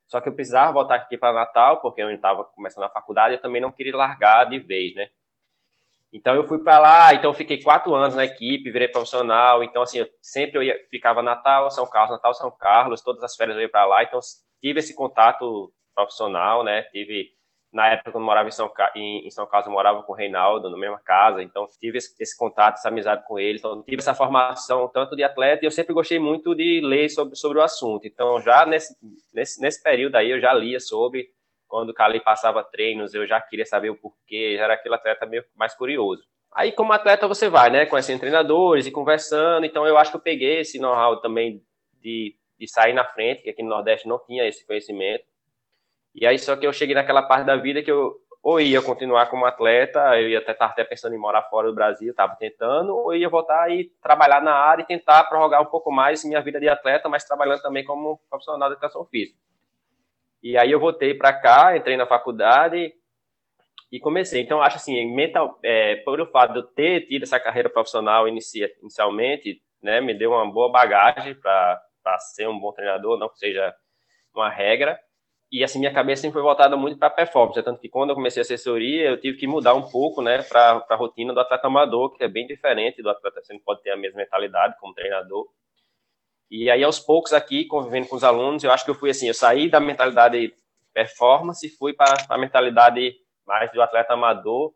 Só que eu precisava voltar aqui para Natal, porque eu estava começando a faculdade e também não queria largar de vez, né? Então eu fui para lá, então eu fiquei quatro anos na equipe, virei profissional. Então assim, eu sempre eu ia, ficava Natal, São Carlos, Natal, São Carlos, todas as férias eu ia para lá. Então tive esse contato profissional, né? Tive na época quando morava em São, em, em São Carlos, eu morava com o Reinaldo na mesma casa, então tive esse, esse, contato, essa amizade com ele, então tive essa formação tanto de atleta e eu sempre gostei muito de ler sobre, sobre o assunto. Então já nesse, nesse, nesse período aí eu já lia sobre, quando o Cali passava treinos, eu já queria saber o porquê, já era aquele atleta meio mais curioso. Aí como atleta você vai, né, conhecendo treinadores e conversando, então eu acho que eu peguei esse know-how também de, de sair na frente, que aqui no Nordeste não tinha esse conhecimento, e aí só que eu cheguei naquela parte da vida que eu ou ia continuar como atleta, eu ia até estar até pensando em morar fora do Brasil, estava tentando, ou ia voltar e trabalhar na área e tentar prorrogar um pouco mais minha vida de atleta, mas trabalhando também como profissional de educação física. E aí eu voltei para cá, entrei na faculdade e comecei. Então, acho assim, mental, é, por o fato de eu ter tido essa carreira profissional inicia, inicialmente, né, me deu uma boa bagagem para ser um bom treinador, não que seja uma regra, e assim minha cabeça sempre foi voltada muito para performance, tanto que quando eu comecei a assessoria, eu tive que mudar um pouco, né, para a rotina do atleta amador, que é bem diferente do atleta, você não pode ter a mesma mentalidade como treinador. E aí aos poucos aqui, convivendo com os alunos, eu acho que eu fui assim, eu saí da mentalidade performance e fui para a mentalidade mais do atleta amador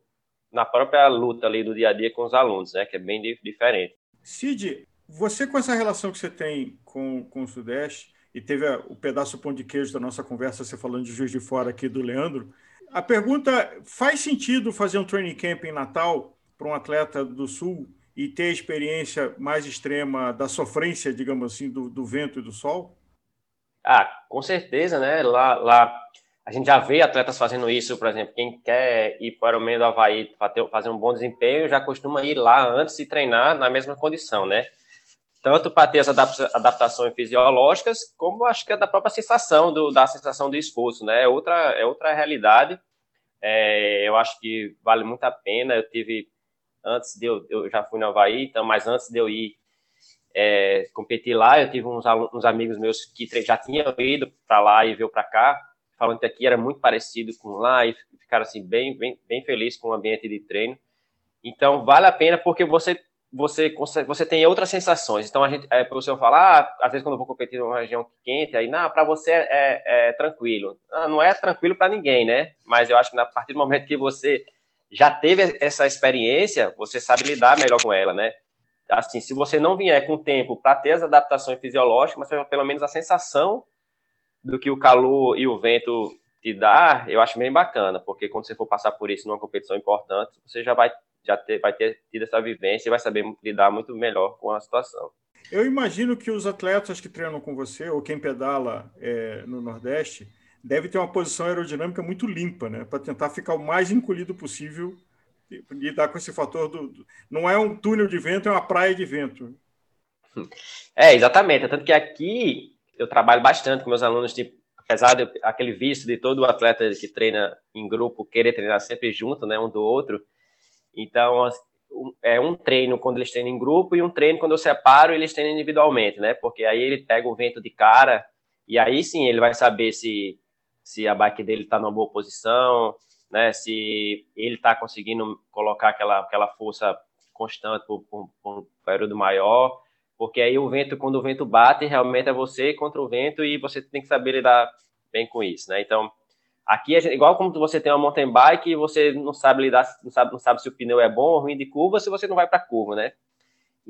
na própria luta ali do dia a dia com os alunos, né, que é bem diferente. Cid, você com essa relação que você tem com, com o Sudeste, e teve o pedaço pão de queijo da nossa conversa, você falando de Juiz de Fora aqui do Leandro. A pergunta, faz sentido fazer um training camp em Natal para um atleta do Sul e ter a experiência mais extrema da sofrência, digamos assim, do, do vento e do sol? Ah, com certeza, né? Lá, lá a gente já vê atletas fazendo isso, por exemplo, quem quer ir para o meio do Havaí fazer um bom desempenho já costuma ir lá antes e treinar na mesma condição, né? tanto para ter as adaptações fisiológicas, como acho que é da própria sensação, do, da sensação do esforço, né? É outra, é outra realidade. É, eu acho que vale muito a pena. Eu tive, antes de eu, eu já fui no Havaí, então, mas antes de eu ir é, competir lá, eu tive uns, uns amigos meus que já tinham ido para lá e veio para cá, falando que aqui era muito parecido com lá e ficaram assim bem, bem, bem felizes com o ambiente de treino. Então, vale a pena porque você você você tem outras sensações. Então, a gente, é, para senhor falar, ah, às vezes quando eu vou competir numa região quente, aí, não, para você é, é, é, tranquilo. Não, não é tranquilo para ninguém, né? Mas eu acho que a partir do momento que você já teve essa experiência, você sabe lidar melhor com ela, né? Assim, se você não vier com tempo para ter as adaptações fisiológicas, mas pelo menos a sensação do que o calor e o vento te dá, eu acho bem bacana, porque quando você for passar por isso numa competição importante, você já vai já ter, vai ter tido essa vivência e vai saber lidar muito melhor com a situação. Eu imagino que os atletas que treinam com você, ou quem pedala é, no Nordeste, deve ter uma posição aerodinâmica muito limpa, né? Para tentar ficar o mais encolhido possível e lidar com esse fator do, do, Não é um túnel de vento, é uma praia de vento. É, exatamente. Tanto que aqui eu trabalho bastante com meus alunos, tipo, apesar de aquele vício de todo atleta que treina em grupo querer treinar sempre junto, né, um do outro, então, é um treino quando eles treinam em grupo e um treino quando eu separo eles treinam individualmente, né? Porque aí ele pega o vento de cara e aí sim ele vai saber se, se a bike dele está numa boa posição, né? Se ele está conseguindo colocar aquela, aquela força constante por, por, por um período maior, porque aí o vento, quando o vento bate, realmente é você contra o vento e você tem que saber lidar bem com isso, né? Então, Aqui, igual como você tem uma mountain bike e você não sabe lidar, não sabe, não sabe se o pneu é bom ou ruim de curva, se você não vai para curva, né?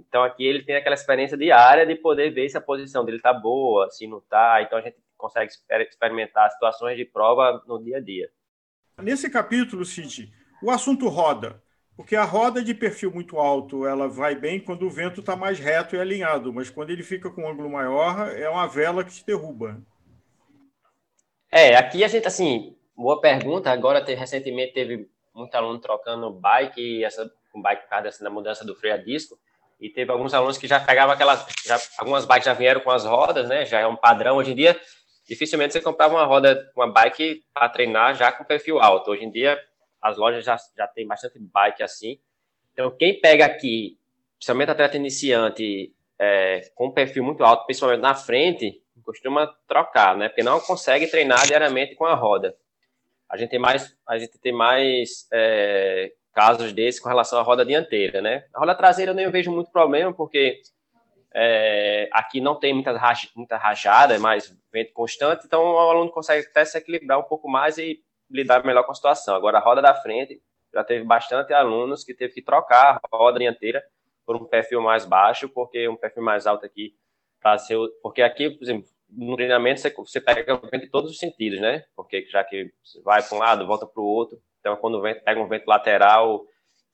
Então aqui ele tem aquela experiência diária de poder ver se a posição dele tá boa, se não tá. Então a gente consegue experimentar situações de prova no dia a dia. Nesse capítulo, Cid, o assunto roda. Porque a roda de perfil muito alto, ela vai bem quando o vento está mais reto e alinhado, mas quando ele fica com um ângulo maior, é uma vela que te derruba. É, aqui a gente, assim, boa pergunta. Agora, te, recentemente, teve muito aluno trocando bike, essa, com bike por causa dessa, da mudança do freio a disco. E teve alguns alunos que já pegavam aquelas. Já, algumas bikes já vieram com as rodas, né? Já é um padrão. Hoje em dia, dificilmente você comprava uma roda, uma bike para treinar já com perfil alto. Hoje em dia, as lojas já, já tem bastante bike assim. Então, quem pega aqui, principalmente atleta iniciante, é, com perfil muito alto, principalmente na frente, costuma trocar, né? Porque não consegue treinar diariamente com a roda. A gente tem mais, a gente tem mais é, casos desses com relação à roda dianteira, né? A roda traseira eu nem vejo muito problema, porque é, aqui não tem muita, muita rajada, é mais vento constante, então o aluno consegue até se equilibrar um pouco mais e lidar melhor com a situação. Agora, a roda da frente, já teve bastante alunos que teve que trocar a roda dianteira por um perfil mais baixo, porque um perfil mais alto aqui, para ser, porque aqui, por exemplo, no treinamento você, você pega em todos os sentidos, né? Porque já que vai para um lado, volta para o outro, então quando vento pega um vento lateral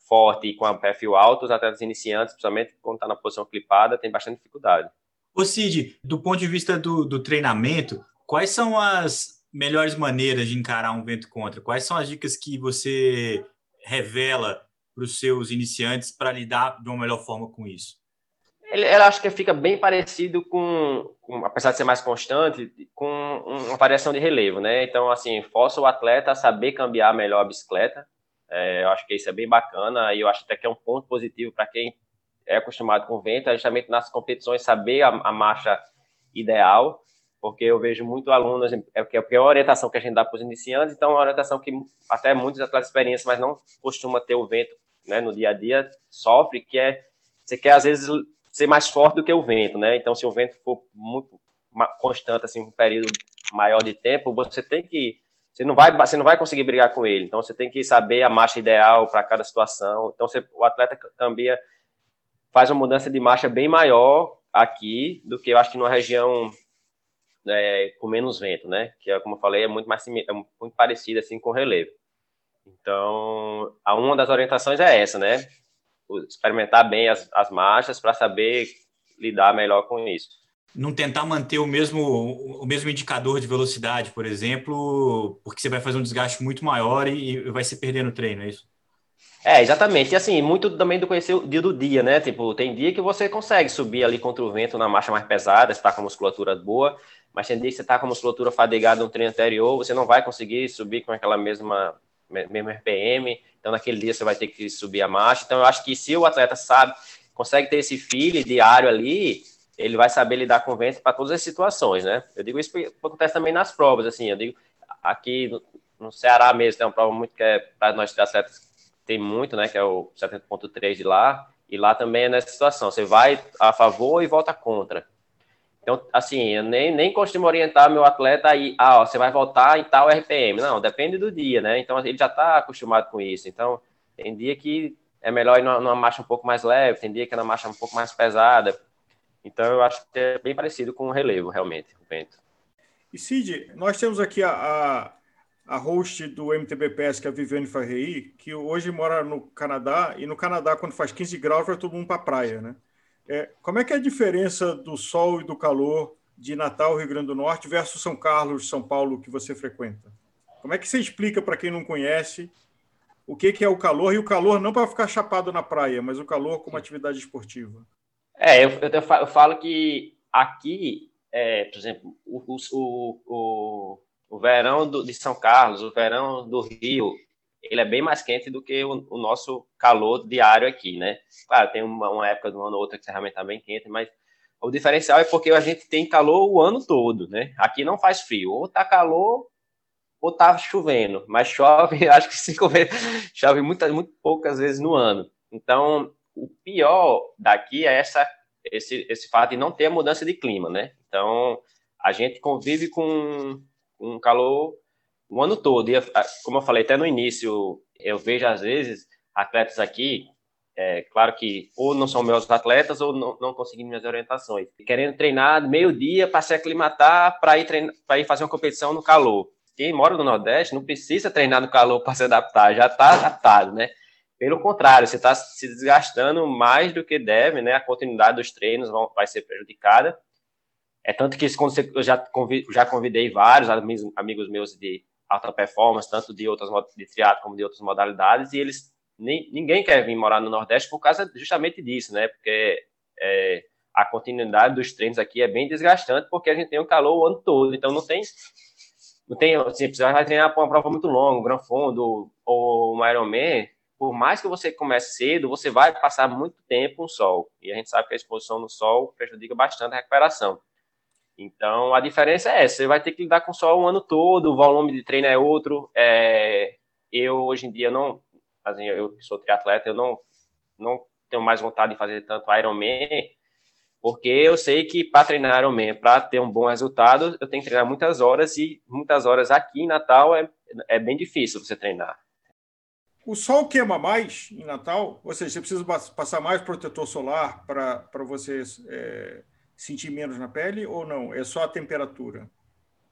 forte e com a perfil alto, os atletas iniciantes, principalmente quando está na posição clipada, tem bastante dificuldade. Ô Cid, do ponto de vista do, do treinamento, quais são as melhores maneiras de encarar um vento contra? Quais são as dicas que você revela para os seus iniciantes para lidar de uma melhor forma com isso? Ele, eu acho que fica bem parecido com, com, apesar de ser mais constante, com uma variação de relevo, né? Então, assim, força o atleta a saber cambiar melhor a bicicleta. É, eu acho que isso é bem bacana e eu acho até que é um ponto positivo para quem é acostumado com vento, é justamente nas competições saber a, a marcha ideal, porque eu vejo muito alunos, é porque é a orientação que a gente dá para os iniciantes, então é uma orientação que até muitos atletas de experiência, mas não costuma ter o vento né, no dia a dia, sofre, que é, você quer às vezes ser mais forte do que o vento, né? Então, se o vento for muito constante, assim, um período maior de tempo, você tem que você não vai você não vai conseguir brigar com ele. Então, você tem que saber a marcha ideal para cada situação. Então, você, o atleta cambia faz uma mudança de marcha bem maior aqui do que eu acho que numa região é, com menos vento, né? Que, é, como eu falei, é muito mais é muito parecido assim com o relevo. Então, uma das orientações é essa, né? Experimentar bem as, as marchas para saber lidar melhor com isso. Não tentar manter o mesmo, o mesmo indicador de velocidade, por exemplo, porque você vai fazer um desgaste muito maior e vai se perder no treino, é isso? É, exatamente. E assim, muito também do conhecer o dia do dia, né? Tipo, tem dia que você consegue subir ali contra o vento na marcha mais pesada, está com a musculatura boa, mas tem dia que você está com a musculatura fadigada no treino anterior, você não vai conseguir subir com aquela mesma mesmo RPM, então naquele dia você vai ter que subir a marcha. Então eu acho que se o atleta sabe, consegue ter esse feeling diário ali, ele vai saber lidar com o vento para todas as situações, né? Eu digo isso porque acontece também nas provas, assim, eu digo aqui no, Ceará mesmo tem uma prova muito que é para nós atletas tem muito, né, que é o 70.3 de lá, e lá também é nessa situação, você vai a favor e volta contra. Então, assim, eu nem, nem costumo orientar meu atleta aí, ah, ó, você vai voltar em tal RPM. Não, depende do dia, né? Então, ele já está acostumado com isso. Então, tem dia que é melhor ir numa, numa, marcha um pouco mais leve, tem dia que é na marcha um pouco mais pesada. Então, eu acho que é bem parecido com o relevo, realmente, o vento. E, Cid, nós temos aqui a, a, a host do MTBPS, que é a Viviane Farrei, que hoje mora no Canadá, e no Canadá, quando faz 15 graus, vai todo mundo para a praia, né? É, como é que é a diferença do sol e do calor de Natal, Rio Grande do Norte, versus São Carlos, São Paulo, que você frequenta? Como é que você explica para quem não conhece o que, que é o calor? E o calor não para ficar chapado na praia, mas o calor como atividade esportiva. É, eu, eu, eu falo que aqui, é, por exemplo, o, o, o, o verão do, de São Carlos, o verão do Rio, ele é bem mais quente do que o, o nosso calor diário aqui, né? Claro, tem uma, uma época do ano ou outra que realmente está bem quente, mas o diferencial é porque a gente tem calor o ano todo, né? Aqui não faz frio, ou tá calor ou tá chovendo, mas chove, acho que cinco vezes, chove muitas, muito poucas vezes no ano. Então, o pior daqui é essa, esse, esse fato de não ter a mudança de clima, né? Então, a gente convive com um calor o ano todo. E, como eu falei até no início, eu vejo às vezes atletas aqui, é, claro que ou não são meus atletas ou não, não conseguindo minhas orientações, querendo treinar meio-dia para se aclimatar para ir, ir fazer uma competição no calor. Quem mora no Nordeste não precisa treinar no calor para se adaptar, já está adaptado, né? Pelo contrário, você está se desgastando mais do que deve, né? A continuidade dos treinos vão, vai ser prejudicada. É tanto que eu já convidei vários amigos, amigos meus de alta performance, tanto de outras de triatlo como de outras modalidades, e eles nem, ninguém quer vir morar no Nordeste por causa justamente disso, né? Porque é, a continuidade dos treinos aqui é bem desgastante, porque a gente tem o calor o ano todo, então não tem não tem, assim, você vai treinar para uma prova muito longa, um Gran Fundo ou um Ironman, por mais que você comece cedo, você vai passar muito tempo no sol, e a gente sabe que a exposição no sol prejudica bastante a recuperação. Então, a diferença é essa, você vai ter que lidar com sol o ano todo, o volume de treino é outro. É, eu, hoje em dia, não, assim, eu sou triatleta, eu não, não tenho mais vontade de fazer tanto Ironman, Porque eu sei que para treinar Ironman, para ter um bom resultado, eu tenho que treinar muitas horas e muitas horas aqui em Natal é, é bem difícil você treinar. O sol queima mais em Natal? Ou seja, você precisa passar mais protetor solar para você é, sentir menos na pele ou não? É só a temperatura?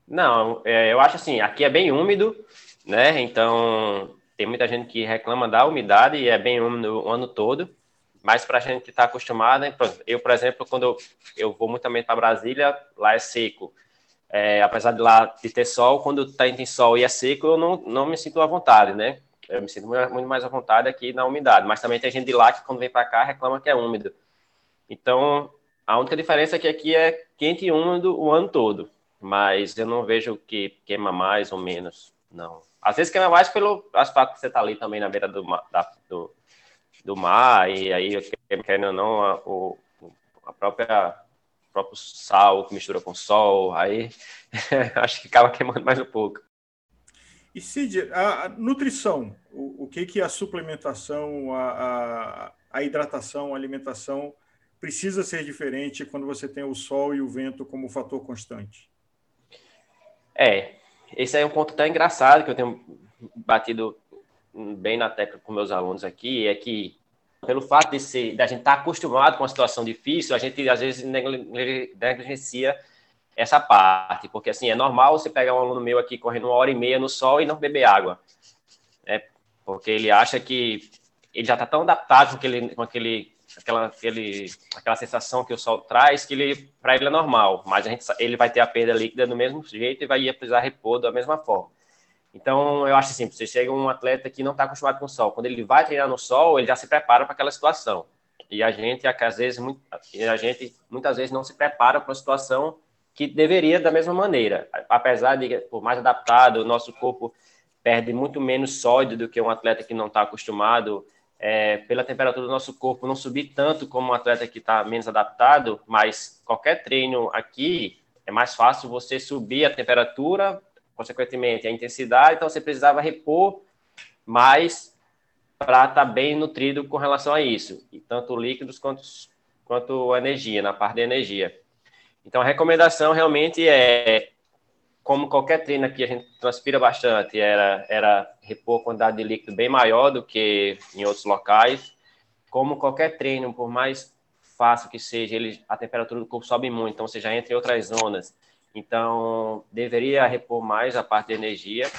Não, é, eu acho assim, aqui é bem úmido, né? Então tem muita gente que reclama da umidade e é bem úmido o ano todo. Mas para a gente que está acostumada, eu, por exemplo, quando eu, eu vou muito também para Brasília, lá é seco. É, apesar de lá de ter sol, quando tá, tem sol e é seco, eu não, não me sinto à vontade, né? Eu me sinto muito mais à vontade aqui na umidade. Mas também tem gente de lá que, quando vem para cá, reclama que é úmido. Então, a única diferença é que aqui é quente e úmido o ano todo mas eu não vejo que queima mais ou menos, não. Às vezes queima mais pelo aspecto que você está ali também na beira do, da, do, do mar, e aí, querendo ou não, a, o, a própria próprio sal que mistura com sol, aí acho que acaba queimando mais um pouco. E Cid, a nutrição, o, o que que a suplementação, a, a, a hidratação, a alimentação precisa ser diferente quando você tem o sol e o vento como fator constante? É, esse é um ponto tão engraçado que eu tenho batido bem na tecla com meus alunos aqui, é que pelo fato de ser, da gente estar tá acostumado com uma situação difícil, a gente às vezes negligencia essa parte, porque assim, é normal você pegar um aluno meu aqui correndo uma hora e meia no sol e não beber água, né? Porque ele acha que ele já está tão adaptado com aquele, com aquele aquela, aquele, aquela sensação que o sol traz, que ele para ele é normal, mas a gente, ele vai ter a perda líquida do mesmo jeito e vai precisar repor da mesma forma. Então, eu acho assim, você chega um atleta que não está acostumado com o sol, quando ele vai treinar no sol, ele já se prepara para aquela situação. E a gente, às vezes, muito, a gente muitas vezes não se prepara para a situação que deveria da mesma maneira. Apesar de, por mais adaptado, o nosso corpo perde muito menos sódio do que um atleta que não está acostumado é, pela temperatura do nosso corpo não subir tanto como um atleta que está menos adaptado, mas qualquer treino aqui é mais fácil você subir a temperatura, consequentemente a intensidade, então você precisava repor mais para estar tá bem nutrido com relação a isso, e tanto líquidos quanto, quanto energia, na parte da energia. Então a recomendação realmente é como qualquer treino aqui a gente transpira bastante, era, era repor quantidade de líquido bem maior do que em outros locais. Como qualquer treino, por mais fácil que seja, ele, a temperatura do corpo sobe muito, então você já entra em outras zonas. Então, deveria repor mais a parte de energia,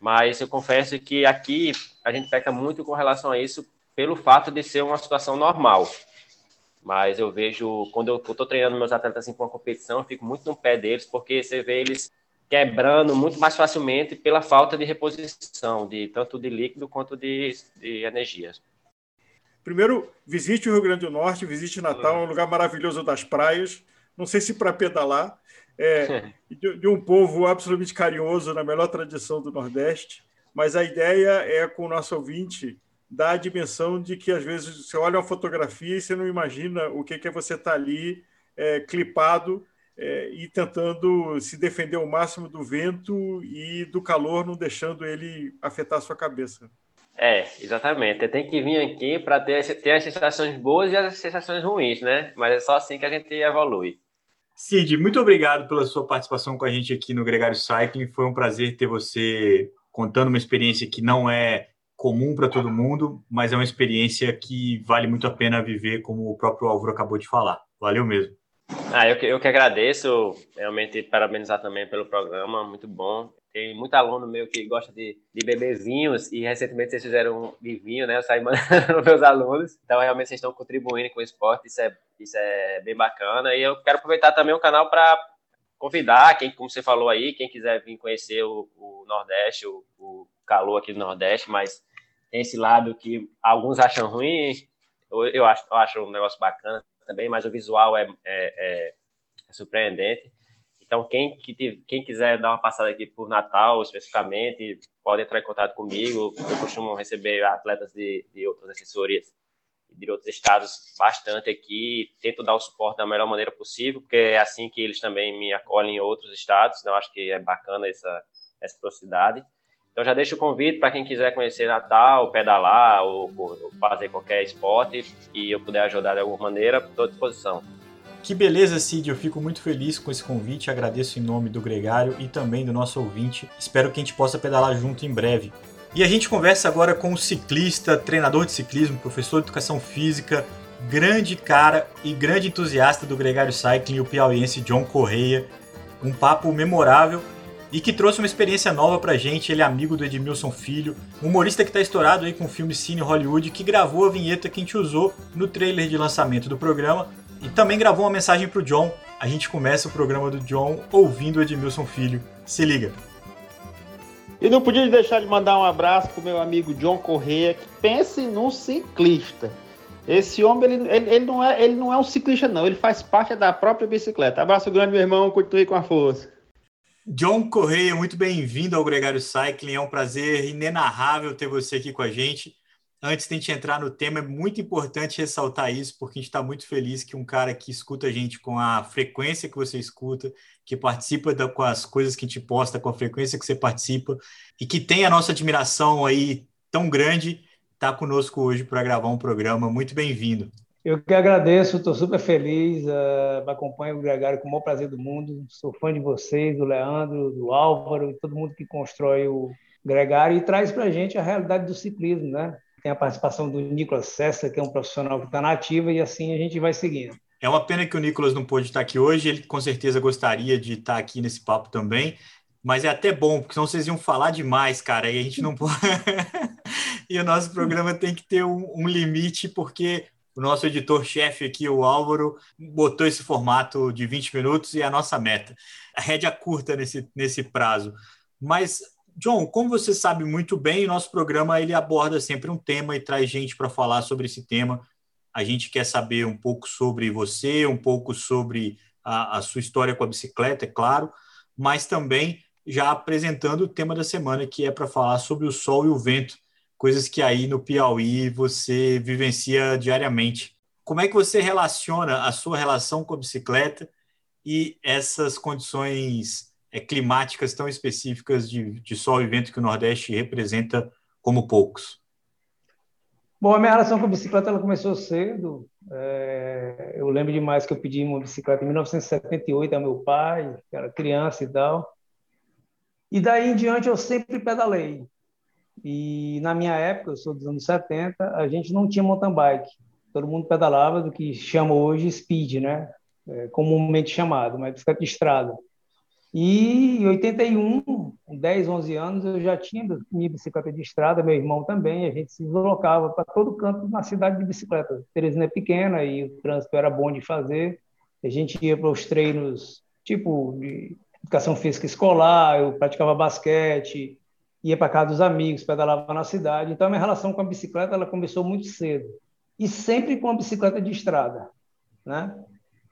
mas eu confesso que aqui a gente peca muito com relação a isso pelo fato de ser uma situação normal. Mas eu vejo, quando eu estou treinando meus atletas assim, com uma competição, eu fico muito no pé deles, porque você vê eles quebrando muito mais facilmente pela falta de reposição, de tanto de líquido quanto de, de energias. Primeiro, visite o Rio Grande do Norte, visite Natal, é um lugar maravilhoso das praias. Não sei se para pedalar, é, de, de, um povo absolutamente carinhoso, na melhor tradição do Nordeste. Mas a ideia é, com o nosso ouvinte, dar a dimensão de que, às vezes, você olha uma fotografia e você não imagina o que é você estar tá ali é, clipado é, e tentando se defender ao máximo do vento e do calor, não deixando ele afetar a sua cabeça. É, exatamente. Tem que vir aqui para ter, ter as sensações boas e as sensações ruins, né? Mas é só assim que a gente evolui. Cid, muito obrigado pela sua participação com a gente aqui no Gregário Cycling. Foi um prazer ter você contando uma experiência que não é comum para todo mundo, mas é uma experiência que vale muito a pena viver, como o próprio Álvaro acabou de falar. Valeu mesmo. Ah, eu, que, eu que agradeço, realmente parabenizar também pelo programa, muito bom. Tem muito aluno meu que gosta de, de beber vinhos e recentemente vocês fizeram um de vinho, né? Eu saí mandando meus alunos. Então, realmente, vocês estão contribuindo com o esporte, isso é, isso é bem bacana. E eu quero aproveitar também o canal para convidar quem, como você falou aí, quem quiser vir conhecer o, o Nordeste, o, o, calor aqui do Nordeste, mas tem esse lado que alguns acham ruim, eu, eu, acho, eu acho um negócio bacana também, mas o visual é, é, é, é surpreendente. Então, quem, quem quiser dar uma passada aqui por Natal, especificamente, pode entrar em contato comigo. Eu costumo receber atletas de, de outras assessorias de outros estados bastante aqui. Tento dar o suporte da melhor maneira possível, porque é assim que eles também me acolhem em outros estados. Então, acho que é bacana essa reciprocidade. Então já deixo o convite para quem quiser conhecer Natal, pedalar ou, ou, fazer qualquer esporte e eu puder ajudar de alguma maneira, estou à disposição. Que beleza, Cid. Eu fico muito feliz com esse convite. Agradeço em nome do Gregário e também do nosso ouvinte. Espero que a gente possa pedalar junto em breve. E a gente conversa agora com um ciclista, treinador de ciclismo, professor de educação física, grande cara e grande entusiasta do Gregário Cycling, o piauiense John Correia. Um papo memorável e que trouxe uma experiência nova pra gente. Ele é amigo do Edmilson Filho, humorista que tá estourado aí com o filme Cine Hollywood, que gravou a vinheta que a gente usou no trailer de lançamento do programa e também gravou uma mensagem pro John. A gente começa o programa do John ouvindo o Edmilson Filho. Se liga. E não podia deixar de mandar um abraço pro meu amigo John Correia, que pense num ciclista. Esse homem, ele, ele, ele, não é, ele não é um ciclista, não. Ele faz parte da própria bicicleta. Abraço grande, meu irmão. Continue com a força. John Correia, muito bem-vindo ao Gregário Cycling. É um prazer inenarrável ter você aqui com a gente. Antes de a gente entrar no tema, é muito importante ressaltar isso, porque a gente está muito feliz que um cara que escuta a gente com a frequência que você escuta, que participa da, com as coisas que a gente posta, com a frequência que você participa, e que tem a nossa admiração aí tão grande, está conosco hoje para gravar um programa. Muito bem-vindo. Eu que agradeço, estou super feliz, uh, acompanho o Gregário com o maior prazer do mundo, sou fã de vocês, do Leandro, do Álvaro, e todo mundo que constrói o Gregário e traz para a gente a realidade do ciclismo, né? Tem a participação do Nicolas Cessa, que é um profissional que está na ativa, e assim a gente vai seguindo. É uma pena que o Nicolas não pôde estar aqui hoje, ele com certeza gostaria de estar aqui nesse papo também, mas é até bom, porque senão vocês iam falar demais, cara, e a gente não pode. e o nosso programa tem que ter um, um limite, porque o nosso editor-chefe aqui, o Álvaro, botou esse formato de 20 minutos e é a nossa meta. A rédea curta nesse, nesse prazo. Mas, John, como você sabe muito bem, o nosso programa ele aborda sempre um tema e traz gente para falar sobre esse tema. A gente quer saber um pouco sobre você, um pouco sobre a, a sua história com a bicicleta, é claro, mas também já apresentando o tema da semana, que é para falar sobre o sol e o vento coisas que aí no Piauí você vivencia diariamente. Como é que você relaciona a sua relação com a bicicleta e essas condições é, climáticas tão específicas de, de sol e vento que o Nordeste representa como poucos? Bom, a minha relação com a bicicleta ela começou cedo. É, eu lembro demais que eu pedi uma bicicleta em 1978 ao meu pai, que era criança e tal. E daí em diante eu sempre pedalei. E na minha época, eu sou dos anos 70, a gente não tinha mountain bike. Todo mundo pedalava do que chama hoje speed, né? É, comumente chamado, mas bicicleta de estrada. E em 81, com 10, 11 anos, eu já tinha minha bicicleta de estrada, meu irmão também, a gente se deslocava para todo canto na cidade de bicicleta. Teresina é pequena e o trânsito era bom de fazer. A gente ia para os treinos, tipo, de educação física escolar, eu praticava basquete, ia para casa dos amigos, pedalava na cidade. Então, a minha relação com a bicicleta ela começou muito cedo. E sempre com a bicicleta de estrada. Né?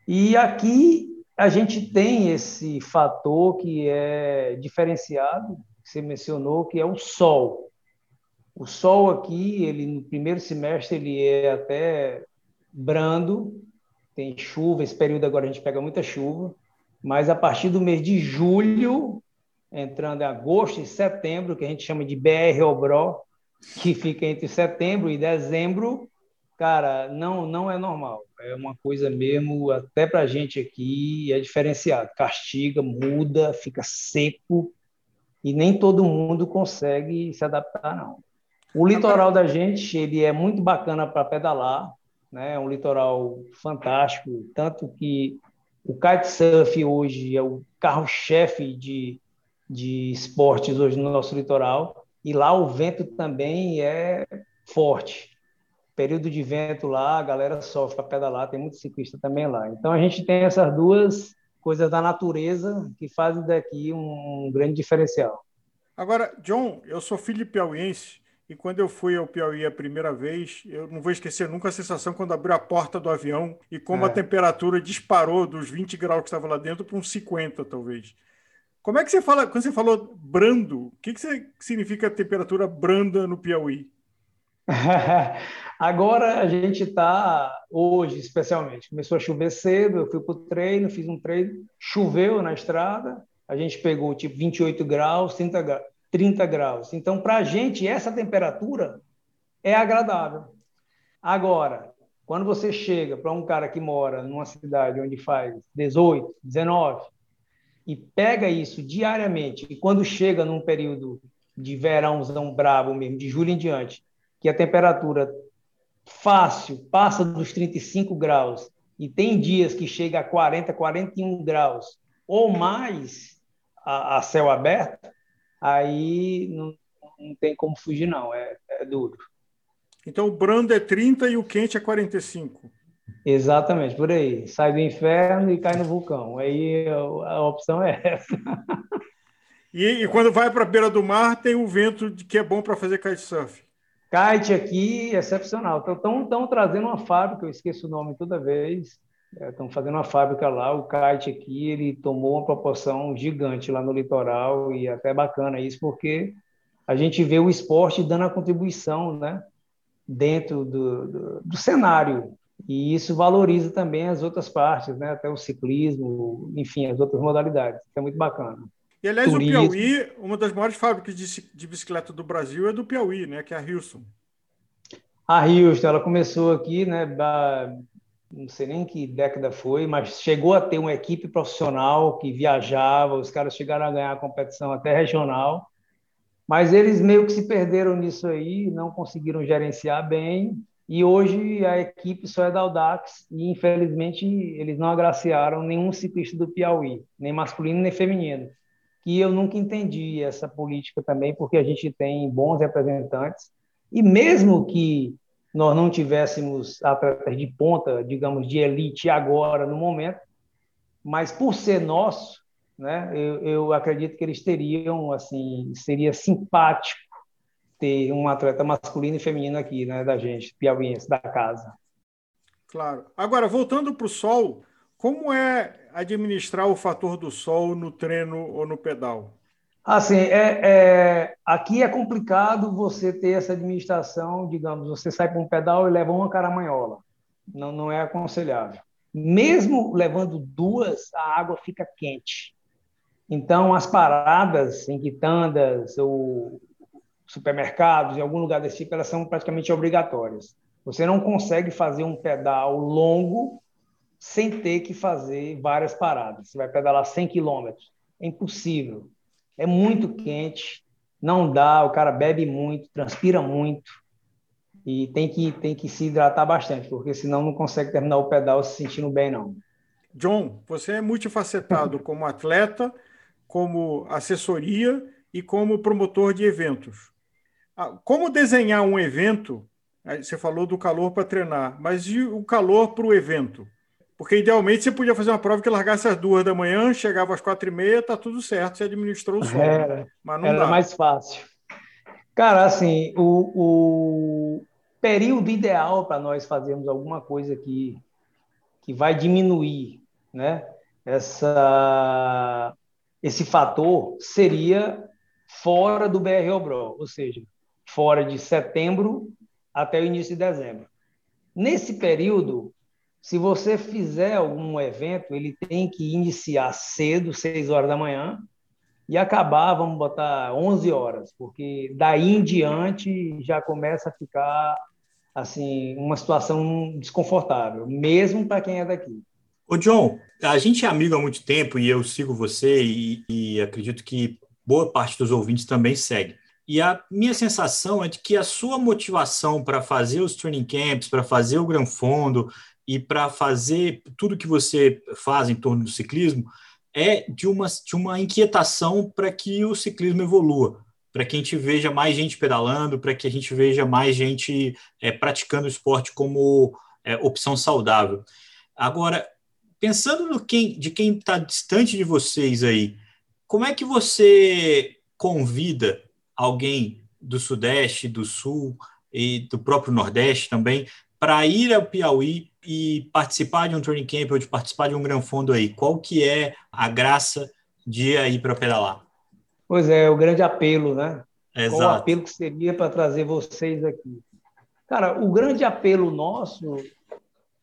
E aqui a gente tem esse fator que é diferenciado, que você mencionou, que é o sol. O sol aqui, ele no primeiro semestre, ele é até brando, tem chuva, esse período agora a gente pega muita chuva, mas a partir do mês de julho entrando em agosto e setembro, que a gente chama de BR-OBRO, que fica entre setembro e dezembro, cara, não, não é normal. É uma coisa mesmo, até para a gente aqui, é diferenciado. Castiga, muda, fica seco, e nem todo mundo consegue se adaptar, não. O litoral da gente, ele é muito bacana para pedalar, né? É um litoral fantástico, tanto que o kitesurf hoje é o carro-chefe de de esportes hoje no nosso litoral, e lá o vento também é forte. Período de vento lá, a galera sofre para pedalar, tem muito ciclista também lá. Então a gente tem essas duas coisas da natureza que fazem daqui um, grande diferencial. Agora, John, eu sou filho de piauiense e quando eu fui ao Piauí a primeira vez, eu não vou esquecer nunca a sensação quando abriu a porta do avião e como é. a temperatura disparou dos 20 graus que estava lá dentro para uns 50, talvez. Como é que você fala, quando você falou brando, o que, que significa temperatura branda no Piauí? Agora a gente está, hoje especialmente, começou a chover cedo, eu fui para o treino, fiz um treino, choveu na estrada, a gente pegou tipo 28 graus, 30 graus. 30 graus. Então, para a gente, essa temperatura é agradável. Agora, Quando você chega para um cara que mora numa cidade onde faz 18, 19, e pega isso diariamente, e quando chega num período de verãozão bravo mesmo, de julho em diante, que a temperatura fácil passa dos 35 graus e tem dias que chega a 40, 41 graus ou mais a, a céu aberto, aí não, não tem como fugir, não, é, é duro. Então o brando é 30 e o quente é 45. Exatamente, por aí. Sai do inferno e cai no vulcão. Aí a opção é essa. E, e quando vai para a beira do mar, tem o vento que é bom para fazer kitesurf. Kite aqui, excepcional. Estão trazendo uma fábrica, eu esqueço o nome toda vez. Estão é, fazendo uma fábrica lá. O kite aqui, ele tomou uma proporção gigante lá no litoral e até bacana isso, porque a gente vê o esporte dando a contribuição, né? Dentro do, do, do cenário e isso valoriza também as outras partes, né? até o ciclismo, enfim, as outras modalidades. Isso é muito bacana. E, aliás, Turismo. o Piauí, uma das maiores fábricas de, de bicicleta do Brasil é do Piauí, né? que é a Houston. A Houston, ela começou aqui, né? não sei nem que década foi, mas chegou a ter uma equipe profissional que viajava, os caras chegaram a ganhar a competição até regional, mas eles meio que se perderam nisso aí, não conseguiram gerenciar bem, e hoje a equipe só é da Audax e, infelizmente, eles não agraciaram nenhum ciclista do Piauí, nem masculino nem feminino. Que eu nunca entendi essa política também, porque a gente tem bons representantes. E mesmo que nós não tivéssemos atletas de ponta, digamos, de elite agora, no momento, mas por ser nosso, né, eu, eu acredito que eles teriam, assim, seria simpático ter um atleta masculino e feminino aqui, né, da gente, piauiense, da casa. Claro. Agora, voltando para o sol, como é administrar o fator do sol no treino ou no pedal? Assim, é, é, aqui é complicado você ter essa administração, digamos, você sai para um pedal e leva uma caramanhola. Não, não é aconselhável. Mesmo levando duas, a água fica quente. Então, as paradas em quitandas ou supermercados, em algum lugar desse tipo, elas são praticamente obrigatórias. Você não consegue fazer um pedal longo sem ter que fazer várias paradas. Você vai pedalar 100 quilômetros. É impossível. É muito quente, não dá, o cara bebe muito, transpira muito e tem que, tem que se hidratar bastante, porque senão não consegue terminar o pedal se sentindo bem, não. John, você é multifacetado como atleta, como assessoria e como promotor de eventos. Ah, como desenhar um evento? Você falou do calor para treinar, mas e o calor para o evento? Porque idealmente você podia fazer uma prova que largasse às duas da manhã, chegava às quatro e meia, tá tudo certo, você administrou o sol. Era, mas não era dá. mais fácil. Cara, assim, o, o período ideal para nós fazermos alguma coisa que, que vai diminuir né, essa, esse fator seria fora do BR Obro, ou seja, fora de setembro até o início de dezembro. Nesse período, se você fizer algum evento, ele tem que iniciar cedo, 6 horas da manhã, e acabar, vamos botar 11 horas, porque daí em diante já começa a ficar assim uma situação desconfortável, mesmo para quem é daqui. Ô John, a gente é amigo há muito tempo e eu sigo você e, e acredito que boa parte dos ouvintes também segue. E a minha sensação é de que a sua motivação para fazer os training camps, para fazer o Gran Fondo e para fazer tudo que você faz em torno do ciclismo é de uma, de uma inquietação para que o ciclismo evolua, para que a gente veja mais gente pedalando, para que a gente veja mais gente é, praticando o esporte como é, opção saudável. Agora, pensando no quem, de quem está distante de vocês aí, como é que você convida alguém do Sudeste, do Sul e do próprio Nordeste também para ir ao Piauí e participar de um training camp ou de participar de um Gran Fundo aí? Qual que é a graça de ir aí para pedalar? Pois é, o grande apelo, né? Exato. Qual o apelo que seria para trazer vocês aqui? Cara, o grande apelo nosso,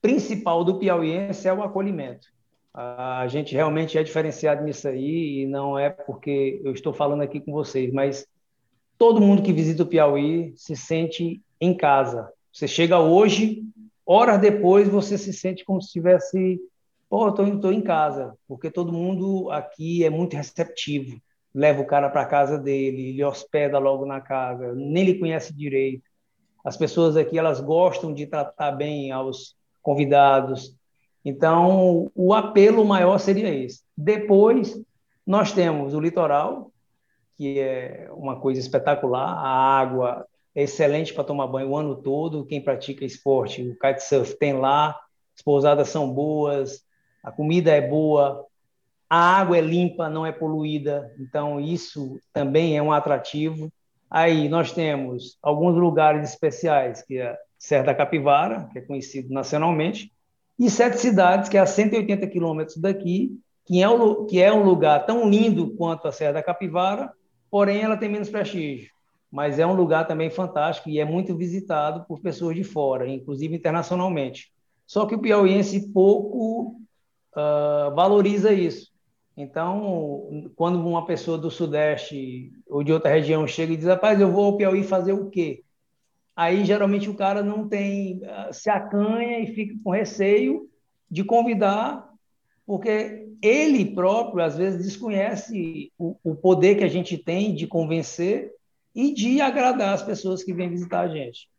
principal do piauiense, é o acolhimento. A gente realmente é diferenciado nisso aí e não é porque eu estou falando aqui com vocês, mas todo mundo que visita o Piauí se sente em casa. Você chega hoje, horas depois você se sente como se estivesse, pô, tô em casa, porque todo mundo aqui é muito receptivo. Leva o cara para casa dele, ele hospeda logo na casa, nem lhe conhece direito. As pessoas aqui elas gostam de tratar bem aos convidados. Então, o apelo maior seria esse. Depois, nós temos o litoral, que é uma coisa espetacular, a água é excelente para tomar banho o ano todo. Quem pratica esporte, o kitesurf tem lá, as pousadas são boas, a comida é boa, a água é limpa, não é poluída, então isso também é um atrativo. Aí nós temos alguns lugares especiais, que é Serra da Capivara, que é conhecido nacionalmente, e sete cidades, que é a 180 quilômetros daqui, que é, um, que é um lugar tão lindo quanto a Serra da Capivara, porém ela tem menos prestígio mas é um lugar também fantástico e é muito visitado por pessoas de fora, inclusive internacionalmente. Só que o piauiense pouco uh, valoriza isso. Então, quando uma pessoa do Sudeste ou de outra região chega e diz, rapaz, eu vou ao Piauí fazer o quê? Aí, geralmente, o cara não tem, uh, se acanha e fica com receio de convidar, porque ele próprio, às vezes, desconhece o, o poder que a gente tem de convencer e de agradar as pessoas que vêm visitar a gente.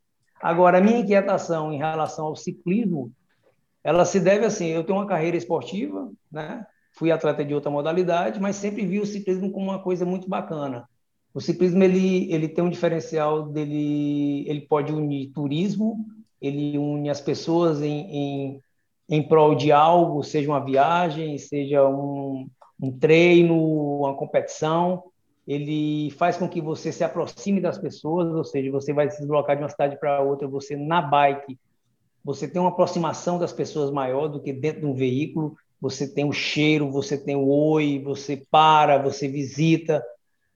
Agora, a minha inquietação em relação ao ciclismo, ela se deve assim, eu tenho uma carreira esportiva, né? Fui atleta de outra modalidade, mas sempre vi o ciclismo como uma coisa muito bacana. O ciclismo ele ele tem um diferencial dele, ele pode unir turismo, ele une as pessoas em, em, em prol de algo, seja uma viagem, seja um, um treino, uma competição ele faz com que você se aproxime das pessoas, ou seja, você vai se deslocar de uma cidade para outra, você na bike, você tem uma aproximação das pessoas maior do que dentro de um veículo, você tem o cheiro, você tem o oi, você para, você visita.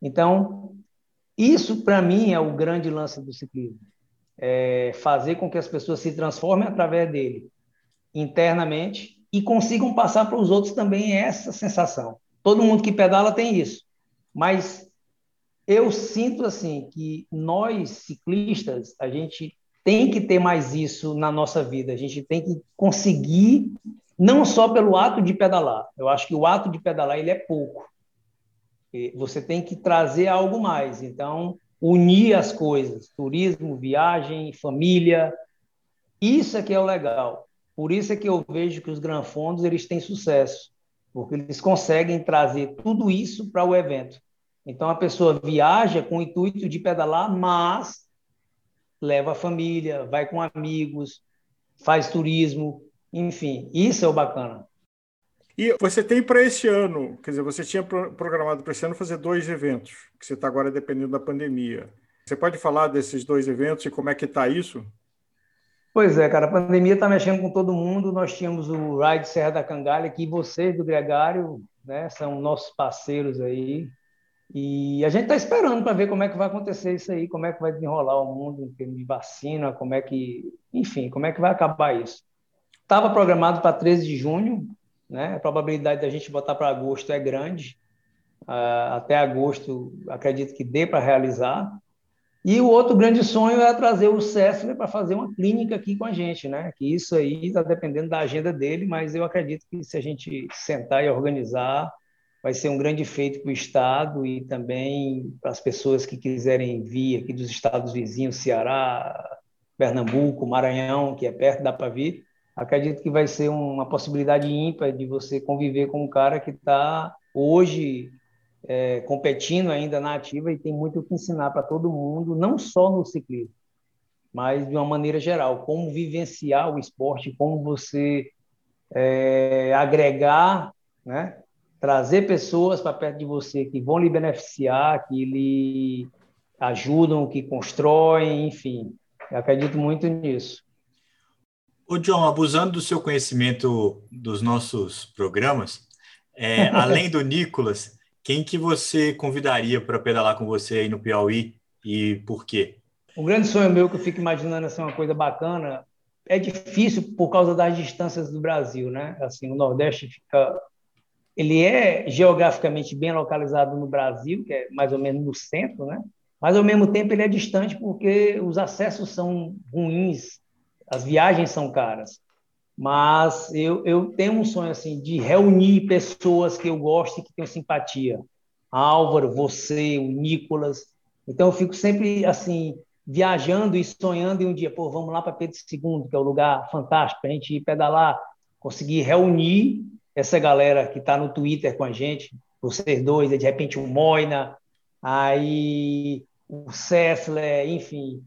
Então, isso para mim é o grande lance do ciclismo. É fazer com que as pessoas se transformem através dele internamente e consigam passar para os outros também essa sensação. Todo mundo que pedala tem isso. Mas eu sinto assim que nós ciclistas, a gente tem que ter mais isso na nossa vida. A gente tem que conseguir não só pelo ato de pedalar. Eu acho que o ato de pedalar ele é pouco. Você tem que trazer algo mais. Então, unir as coisas, turismo, viagem, família, isso é que é o legal. Por isso é que eu vejo que os granfondos eles têm sucesso, porque eles conseguem trazer tudo isso para o evento. Então a pessoa viaja com o intuito de pedalar, mas leva a família, vai com amigos, faz turismo, enfim, isso é o bacana. E você tem para esse ano, quer dizer, você tinha programado para esse ano fazer dois eventos, que você está agora dependendo da pandemia. Você pode falar desses dois eventos e como é que está isso? Pois é, cara, a pandemia está mexendo com todo mundo. Nós tínhamos o Ride Serra da Cangalha, que vocês do Gregário né, são nossos parceiros aí. E a gente está esperando para ver como é que vai acontecer isso aí, como é que vai desenrolar o mundo em termos de vacina, como é que, enfim, como é que vai acabar isso. Estava programado para 13 de junho, né? A probabilidade da gente botar para agosto é grande. Uh, até agosto, acredito que dê para realizar. E o outro grande sonho é trazer o César para fazer uma clínica aqui com a gente, né? Que isso aí está dependendo da agenda dele, mas eu acredito que se a gente sentar e organizar, vai ser um grande feito para o Estado e também para as pessoas que quiserem vir aqui dos estados vizinhos, Ceará, Pernambuco, Maranhão, que é perto, dá para vir. Acredito que vai ser uma possibilidade ímpar de você conviver com um cara que está hoje é, competindo ainda na ativa e tem muito o que ensinar para todo mundo, não só no ciclismo, mas de uma maneira geral, como vivenciar o esporte, como você é, agregar né, trazer pessoas para perto de você que vão lhe beneficiar, que lhe ajudam, que constroem, enfim. Eu acredito muito nisso. O John, abusando do seu conhecimento dos nossos programas, é, além do Nicolas, quem que você convidaria para pedalar com você aí no Piauí e por quê? Um grande sonho meu que eu fico imaginando assim uma coisa bacana é difícil por causa das distâncias do Brasil, né? Assim, o Nordeste fica ele é geograficamente bem localizado no Brasil, que é mais ou menos no centro, né? mas ao mesmo tempo ele é distante porque os acessos são ruins as viagens são caras. Mas eu, eu tenho um sonho assim de reunir pessoas que eu gosto e que tenho simpatia. Álvaro, você, o Nicolas. Então eu fico sempre assim viajando e sonhando em um dia, pô, vamos lá para Pedro II, que é um lugar fantástico a gente ir pedalar, conseguir reunir essa galera que está no Twitter com a gente, vocês dois, de repente o Moina, aí o Cessler, enfim,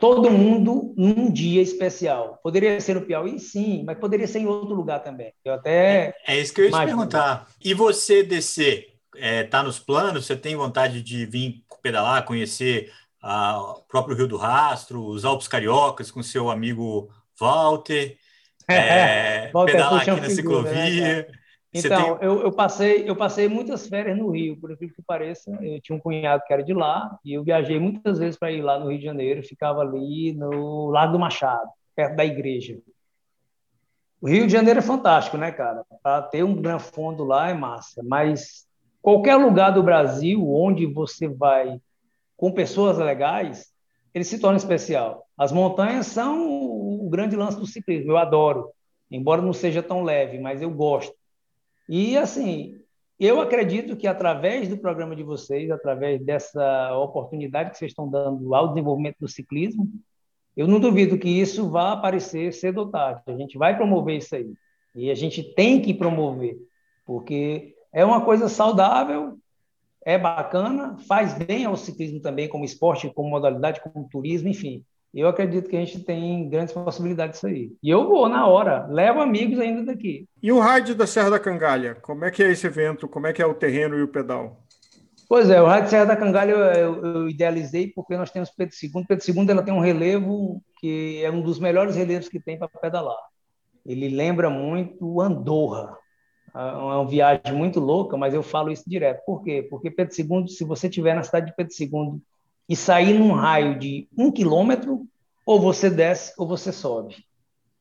todo mundo num dia especial. Poderia ser no Piauí, sim, mas poderia ser em outro lugar também. Eu até é, é isso que eu ia te perguntar. E você descer, é, tá nos planos? Você tem vontade de vir pedalar, conhecer o próprio Rio do Rastro, os Alpes Cariocas com seu amigo Walter, é, Walter pedalar aqui na né, ciclovia. Né, então, tem... eu, eu, passei, eu passei muitas férias no Rio, por incrível que pareça. Eu tinha um cunhado que era de lá, e eu viajei muitas vezes para ir lá no Rio de Janeiro, ficava ali no Lago do Machado, perto da igreja. O Rio de Janeiro é fantástico, né, cara? Para ter um gran fundo lá é massa, mas qualquer lugar do Brasil onde você vai com pessoas legais, ele se torna especial. As montanhas são o grande lance do ciclismo, eu adoro, embora não seja tão leve, mas eu gosto. E assim, eu acredito que através do programa de vocês, através dessa oportunidade que vocês estão dando ao desenvolvimento do ciclismo, eu não duvido que isso vá aparecer cedo ou tarde. A gente vai promover isso aí. E a gente tem que promover, porque é uma coisa saudável, é bacana, faz bem ao ciclismo também, como esporte, como modalidade, como turismo, enfim. Eu acredito que a gente tem grandes possibilidades disso aí. E eu vou na hora, levo amigos ainda daqui. E o rádio da Serra da Cangalha? Como é que é esse evento? Como é que é o terreno e o pedal? Pois é, o rádio Serra da Cangalha eu, eu, eu, idealizei porque nós temos Pedro II. Pedro II ela tem um relevo que é um dos melhores relevos que tem para pedalar. Ele lembra muito Andorra, é uma viagem muito louca, mas eu falo isso direto. Por quê? Porque Pedro II, se você estiver na cidade de Pedro II e sair num raio de um quilômetro, ou você desce ou você sobe.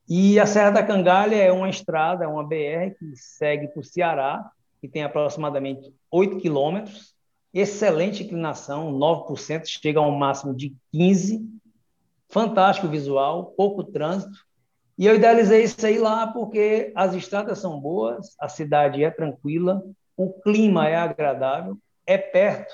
E a Serra da Cangalha é uma estrada, é uma BR que segue para o Ceará, que tem aproximadamente 8 quilômetros, excelente inclinação, 9%, chega a um máximo de 15%, fantástico visual, pouco trânsito, e eu idealizei isso aí lá porque as estradas são boas, a cidade é tranquila, o clima é agradável, é perto,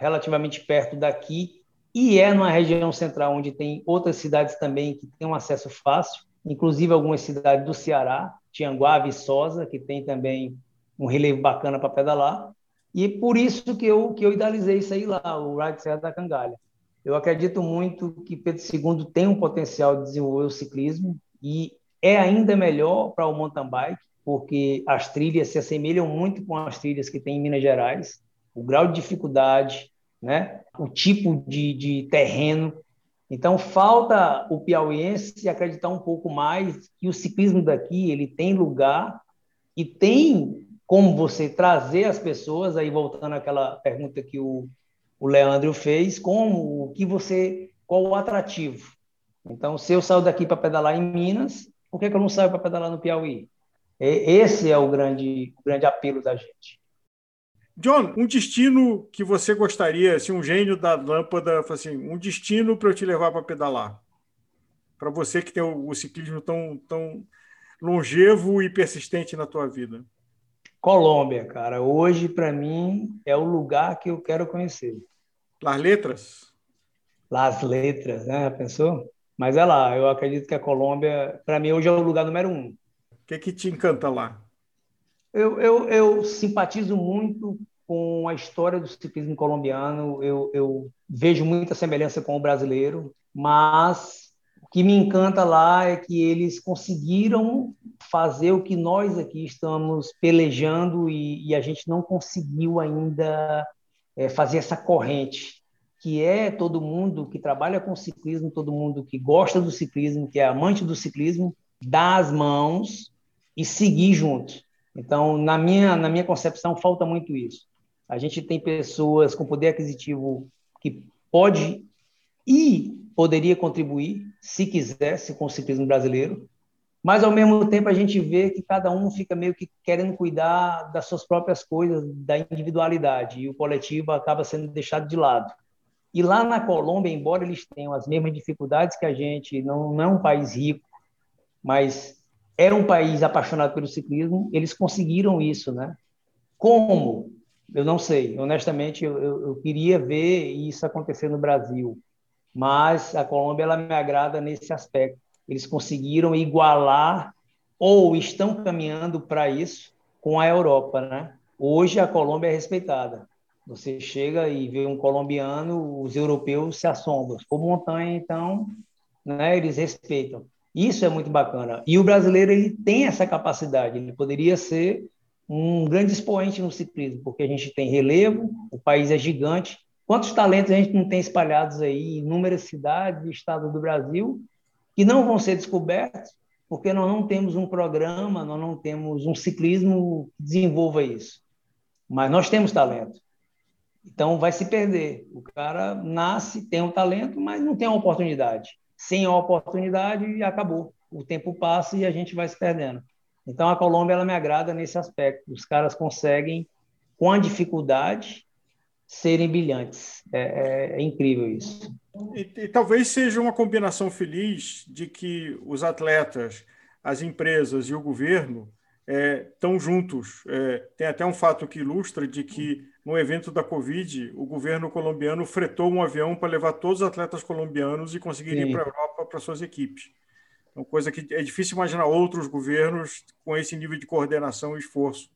relativamente perto daqui, e é numa região central onde tem outras cidades também que têm um acesso fácil, inclusive algumas cidades do Ceará, Tianguá, Viçosa, que tem também um relevo bacana para pedalar. E por isso que eu, que eu idealizei isso aí lá, o Ride Serra da Cangalha. Eu acredito muito que Pedro II tem um potencial de desenvolver o ciclismo, e é ainda melhor para o mountain bike, porque as trilhas se assemelham muito com as trilhas que tem em Minas Gerais, o grau de dificuldade, né? o tipo de, de terreno. Então, falta o piauiense acreditar um pouco mais que o ciclismo daqui ele tem lugar e tem como você trazer as pessoas, aí voltando àquela pergunta que o, o Leandro fez, como o que você, qual o atrativo? Então, se eu saio daqui para pedalar em Minas, por que, que eu não saio para pedalar no Piauí? Esse é o grande, o grande apelo da gente. John, um destino que você gostaria, assim, um gênio da lâmpada, assim, um destino para eu te levar para pedalar. Para você que tem o, o, ciclismo tão, tão longevo e persistente na tua vida. Colômbia, cara. Hoje, para mim, é o lugar que eu quero conhecer. Las Letras? Las Letras, né? Pensou? Mas é lá, eu acredito que a Colômbia, para mim, hoje é o lugar número um. O que, que te encanta lá? Eu, eu, eu simpatizo muito com a história do ciclismo colombiano, eu, eu vejo muita semelhança com o brasileiro, mas o que me encanta lá é que eles conseguiram fazer o que nós aqui estamos pelejando e, e a gente não conseguiu ainda é, fazer essa corrente que é todo mundo que trabalha com ciclismo, todo mundo que gosta do ciclismo, que é amante do ciclismo, dar as mãos e seguir juntos. Então, na minha, na minha concepção, falta muito isso. A gente tem pessoas com poder aquisitivo que pode e poderia contribuir, se quisesse, com o ciclismo brasileiro, mas, ao mesmo tempo, a gente vê que cada um fica meio que querendo cuidar das suas próprias coisas, da individualidade, e o coletivo acaba sendo deixado de lado. E lá na Colômbia, embora eles tenham as mesmas dificuldades que a gente, não, não é um país rico, mas é um país apaixonado pelo ciclismo, eles conseguiram isso, né? Como? Eu não sei. Honestamente, eu, eu, queria ver isso acontecer no Brasil, mas a Colômbia ela me agrada nesse aspecto. Eles conseguiram igualar ou estão caminhando para isso com a Europa, né? Hoje a Colômbia é respeitada. Você chega e vê um colombiano, os europeus se assombram. For montanha, então, né, eles respeitam. Isso é muito bacana. E o brasileiro ele tem essa capacidade. Ele poderia ser um grande expoente no ciclismo, porque a gente tem relevo, o país é gigante. Quantos talentos a gente não tem espalhados aí em inúmeras cidades e estados do Brasil que não vão ser descobertos porque nós não temos um programa, nós não temos um ciclismo que desenvolva isso. Mas nós temos talento. Então vai se perder. O cara nasce, tem um talento, mas não tem a oportunidade. Sem a oportunidade, acabou. O tempo passa e a gente vai se perdendo. Então a Colômbia ela me agrada nesse aspecto. Os caras conseguem, com a dificuldade, serem brilhantes. É, é, é incrível isso. E, e, talvez seja uma combinação feliz de que os atletas, as empresas e o governo estão é, juntos. É, tem até um fato que ilustra de que no evento da Covid, o governo colombiano fretou um avião para levar todos os atletas colombianos e conseguir Sim. ir para a Europa para suas equipes. Então, coisa que é difícil imaginar outros governos com esse nível de coordenação e esforço.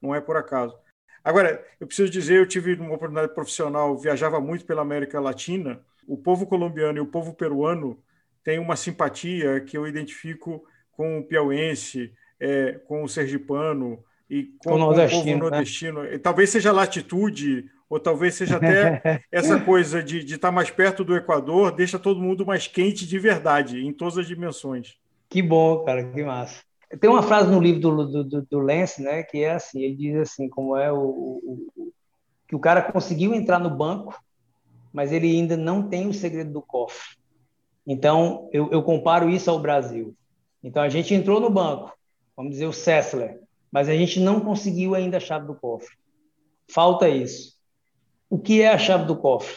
Não é por acaso. Agora, eu preciso dizer, eu tive uma oportunidade profissional, viajava muito pela América Latina. O povo colombiano e o povo peruano têm uma simpatia que eu identifico com o piauense, é, com o sergipano e com, o, com o povo nordestino. Né? Talvez seja latitude, ou talvez seja até essa coisa de, estar mais perto do Equador, deixa todo mundo mais quente de verdade, em todas as dimensões. Que bom, cara, que massa. Tem uma frase no livro do, do, do Lance, né, que é assim, ele diz assim, como é o, o, que o cara conseguiu entrar no banco, mas ele ainda não tem o segredo do cofre. Então, eu, eu comparo isso ao Brasil. Então, a gente entrou no banco, vamos dizer o Sessler, mas a gente não conseguiu ainda a chave do cofre. Falta isso. O que é a chave do cofre?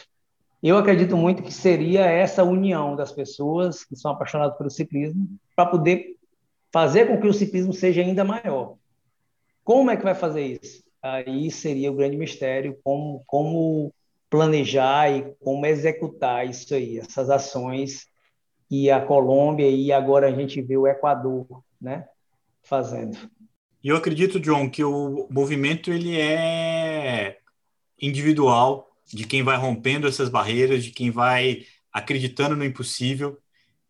Eu acredito muito que seria essa união das pessoas que são apaixonadas pelo ciclismo para poder fazer com que o ciclismo seja ainda maior. Como é que vai fazer isso? Aí seria o grande mistério, como, como planejar e como executar isso aí, essas ações que a Colômbia e agora a gente vê o Equador, né, fazendo. E eu acredito, John, que o movimento ele é individual, de quem vai rompendo essas barreiras, de quem vai acreditando no impossível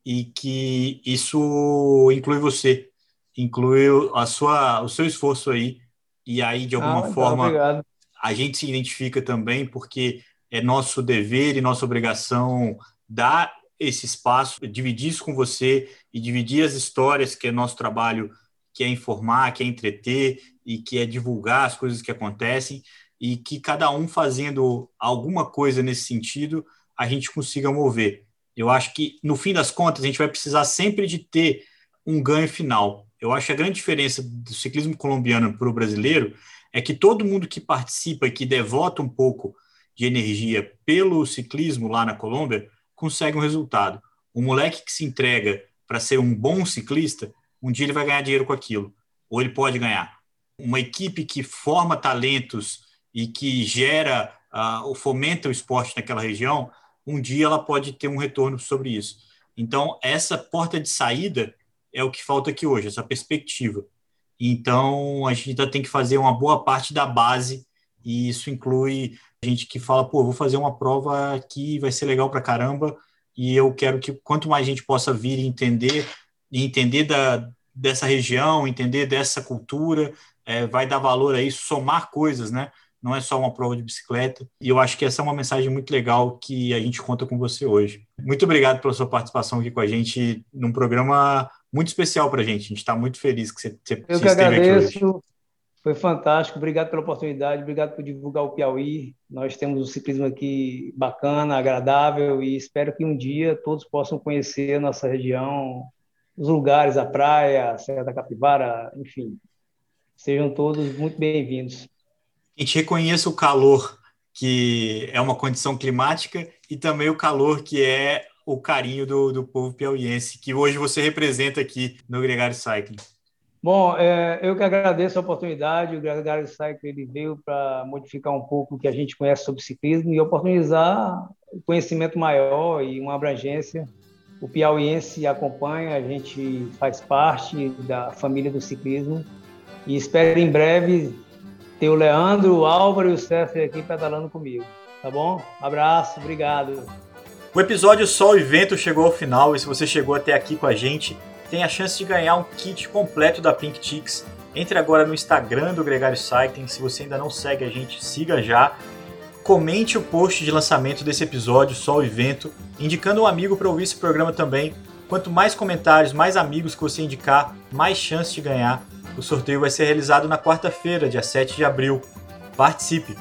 e que isso inclui você, inclui a sua, o seu esforço aí e aí de alguma ah, forma obrigado. a gente se identifica também porque é nosso dever e nossa obrigação dar esse espaço, dividir isso com você e dividir as histórias que é nosso trabalho, que é informar, que é entreter e que é divulgar as coisas que acontecem e que cada um fazendo alguma coisa nesse sentido, a gente consiga mover. Eu acho que, no fim das contas, a gente vai precisar sempre de ter um ganho final. Eu acho que a grande diferença do ciclismo colombiano para o brasileiro é que todo mundo que participa e que devota um pouco de energia pelo ciclismo lá na Colômbia consegue um resultado. O moleque que se entrega para ser um bom ciclista, um dia ele vai ganhar dinheiro com aquilo, ou ele pode ganhar. Uma equipe que forma talentos e que gera uh, ou fomenta o esporte naquela região, um dia ela pode ter um retorno sobre isso. Então, essa porta de saída é o que falta aqui hoje, essa perspectiva. Então, a gente ainda tem que fazer uma boa parte da base, e isso inclui gente que fala, pô, vou fazer uma prova que vai ser legal para caramba, e eu quero que quanto mais gente possa vir e entender, e entender da, dessa região, entender dessa cultura, é, vai dar valor a isso, somar coisas, né? Não é só uma prova de bicicleta. E eu acho que essa é uma mensagem muito legal que a gente conta com você hoje. Muito obrigado pela sua participação aqui com a gente num programa muito especial para a gente. A gente está muito feliz que você, você eu que agradeço. Foi fantástico. Obrigado pela oportunidade. Obrigado por divulgar o Piauí. Nós temos um ciclismo aqui bacana, agradável e espero que um dia todos possam conhecer a nossa região, os lugares, a praia, a Serra da Capivara, enfim. Sejam todos muito bem-vindos. A gente reconheça o calor que é uma condição climática e também o calor que é o carinho do, do povo piauiense, que hoje você representa aqui no Gregário Cycling. Bom, é, eu que agradeço a oportunidade. O Gregário Cycling ele veio para modificar um pouco o que a gente conhece sobre ciclismo e oportunizar o conhecimento maior e uma abrangência. O piauiense acompanha, a gente faz parte da família do ciclismo e espero em breve ter o Leandro, o Álvaro e o César aqui pedalando comigo. Tá bom? Abraço, obrigado. O episódio Sol e Vento chegou ao final e se você chegou até aqui com a gente, tem a chance de ganhar um kit completo da Pink Chicks. Entre agora no Instagram do Gregário Cycling, se você ainda não segue a gente, siga já. Comente o post de lançamento desse episódio Sol e Vento, indicando um amigo para ouvir esse programa também. Quanto mais comentários, mais amigos que você indicar, mais chance de ganhar. O sorteio vai ser realizado na quarta-feira, dia 7 de abril. Participe!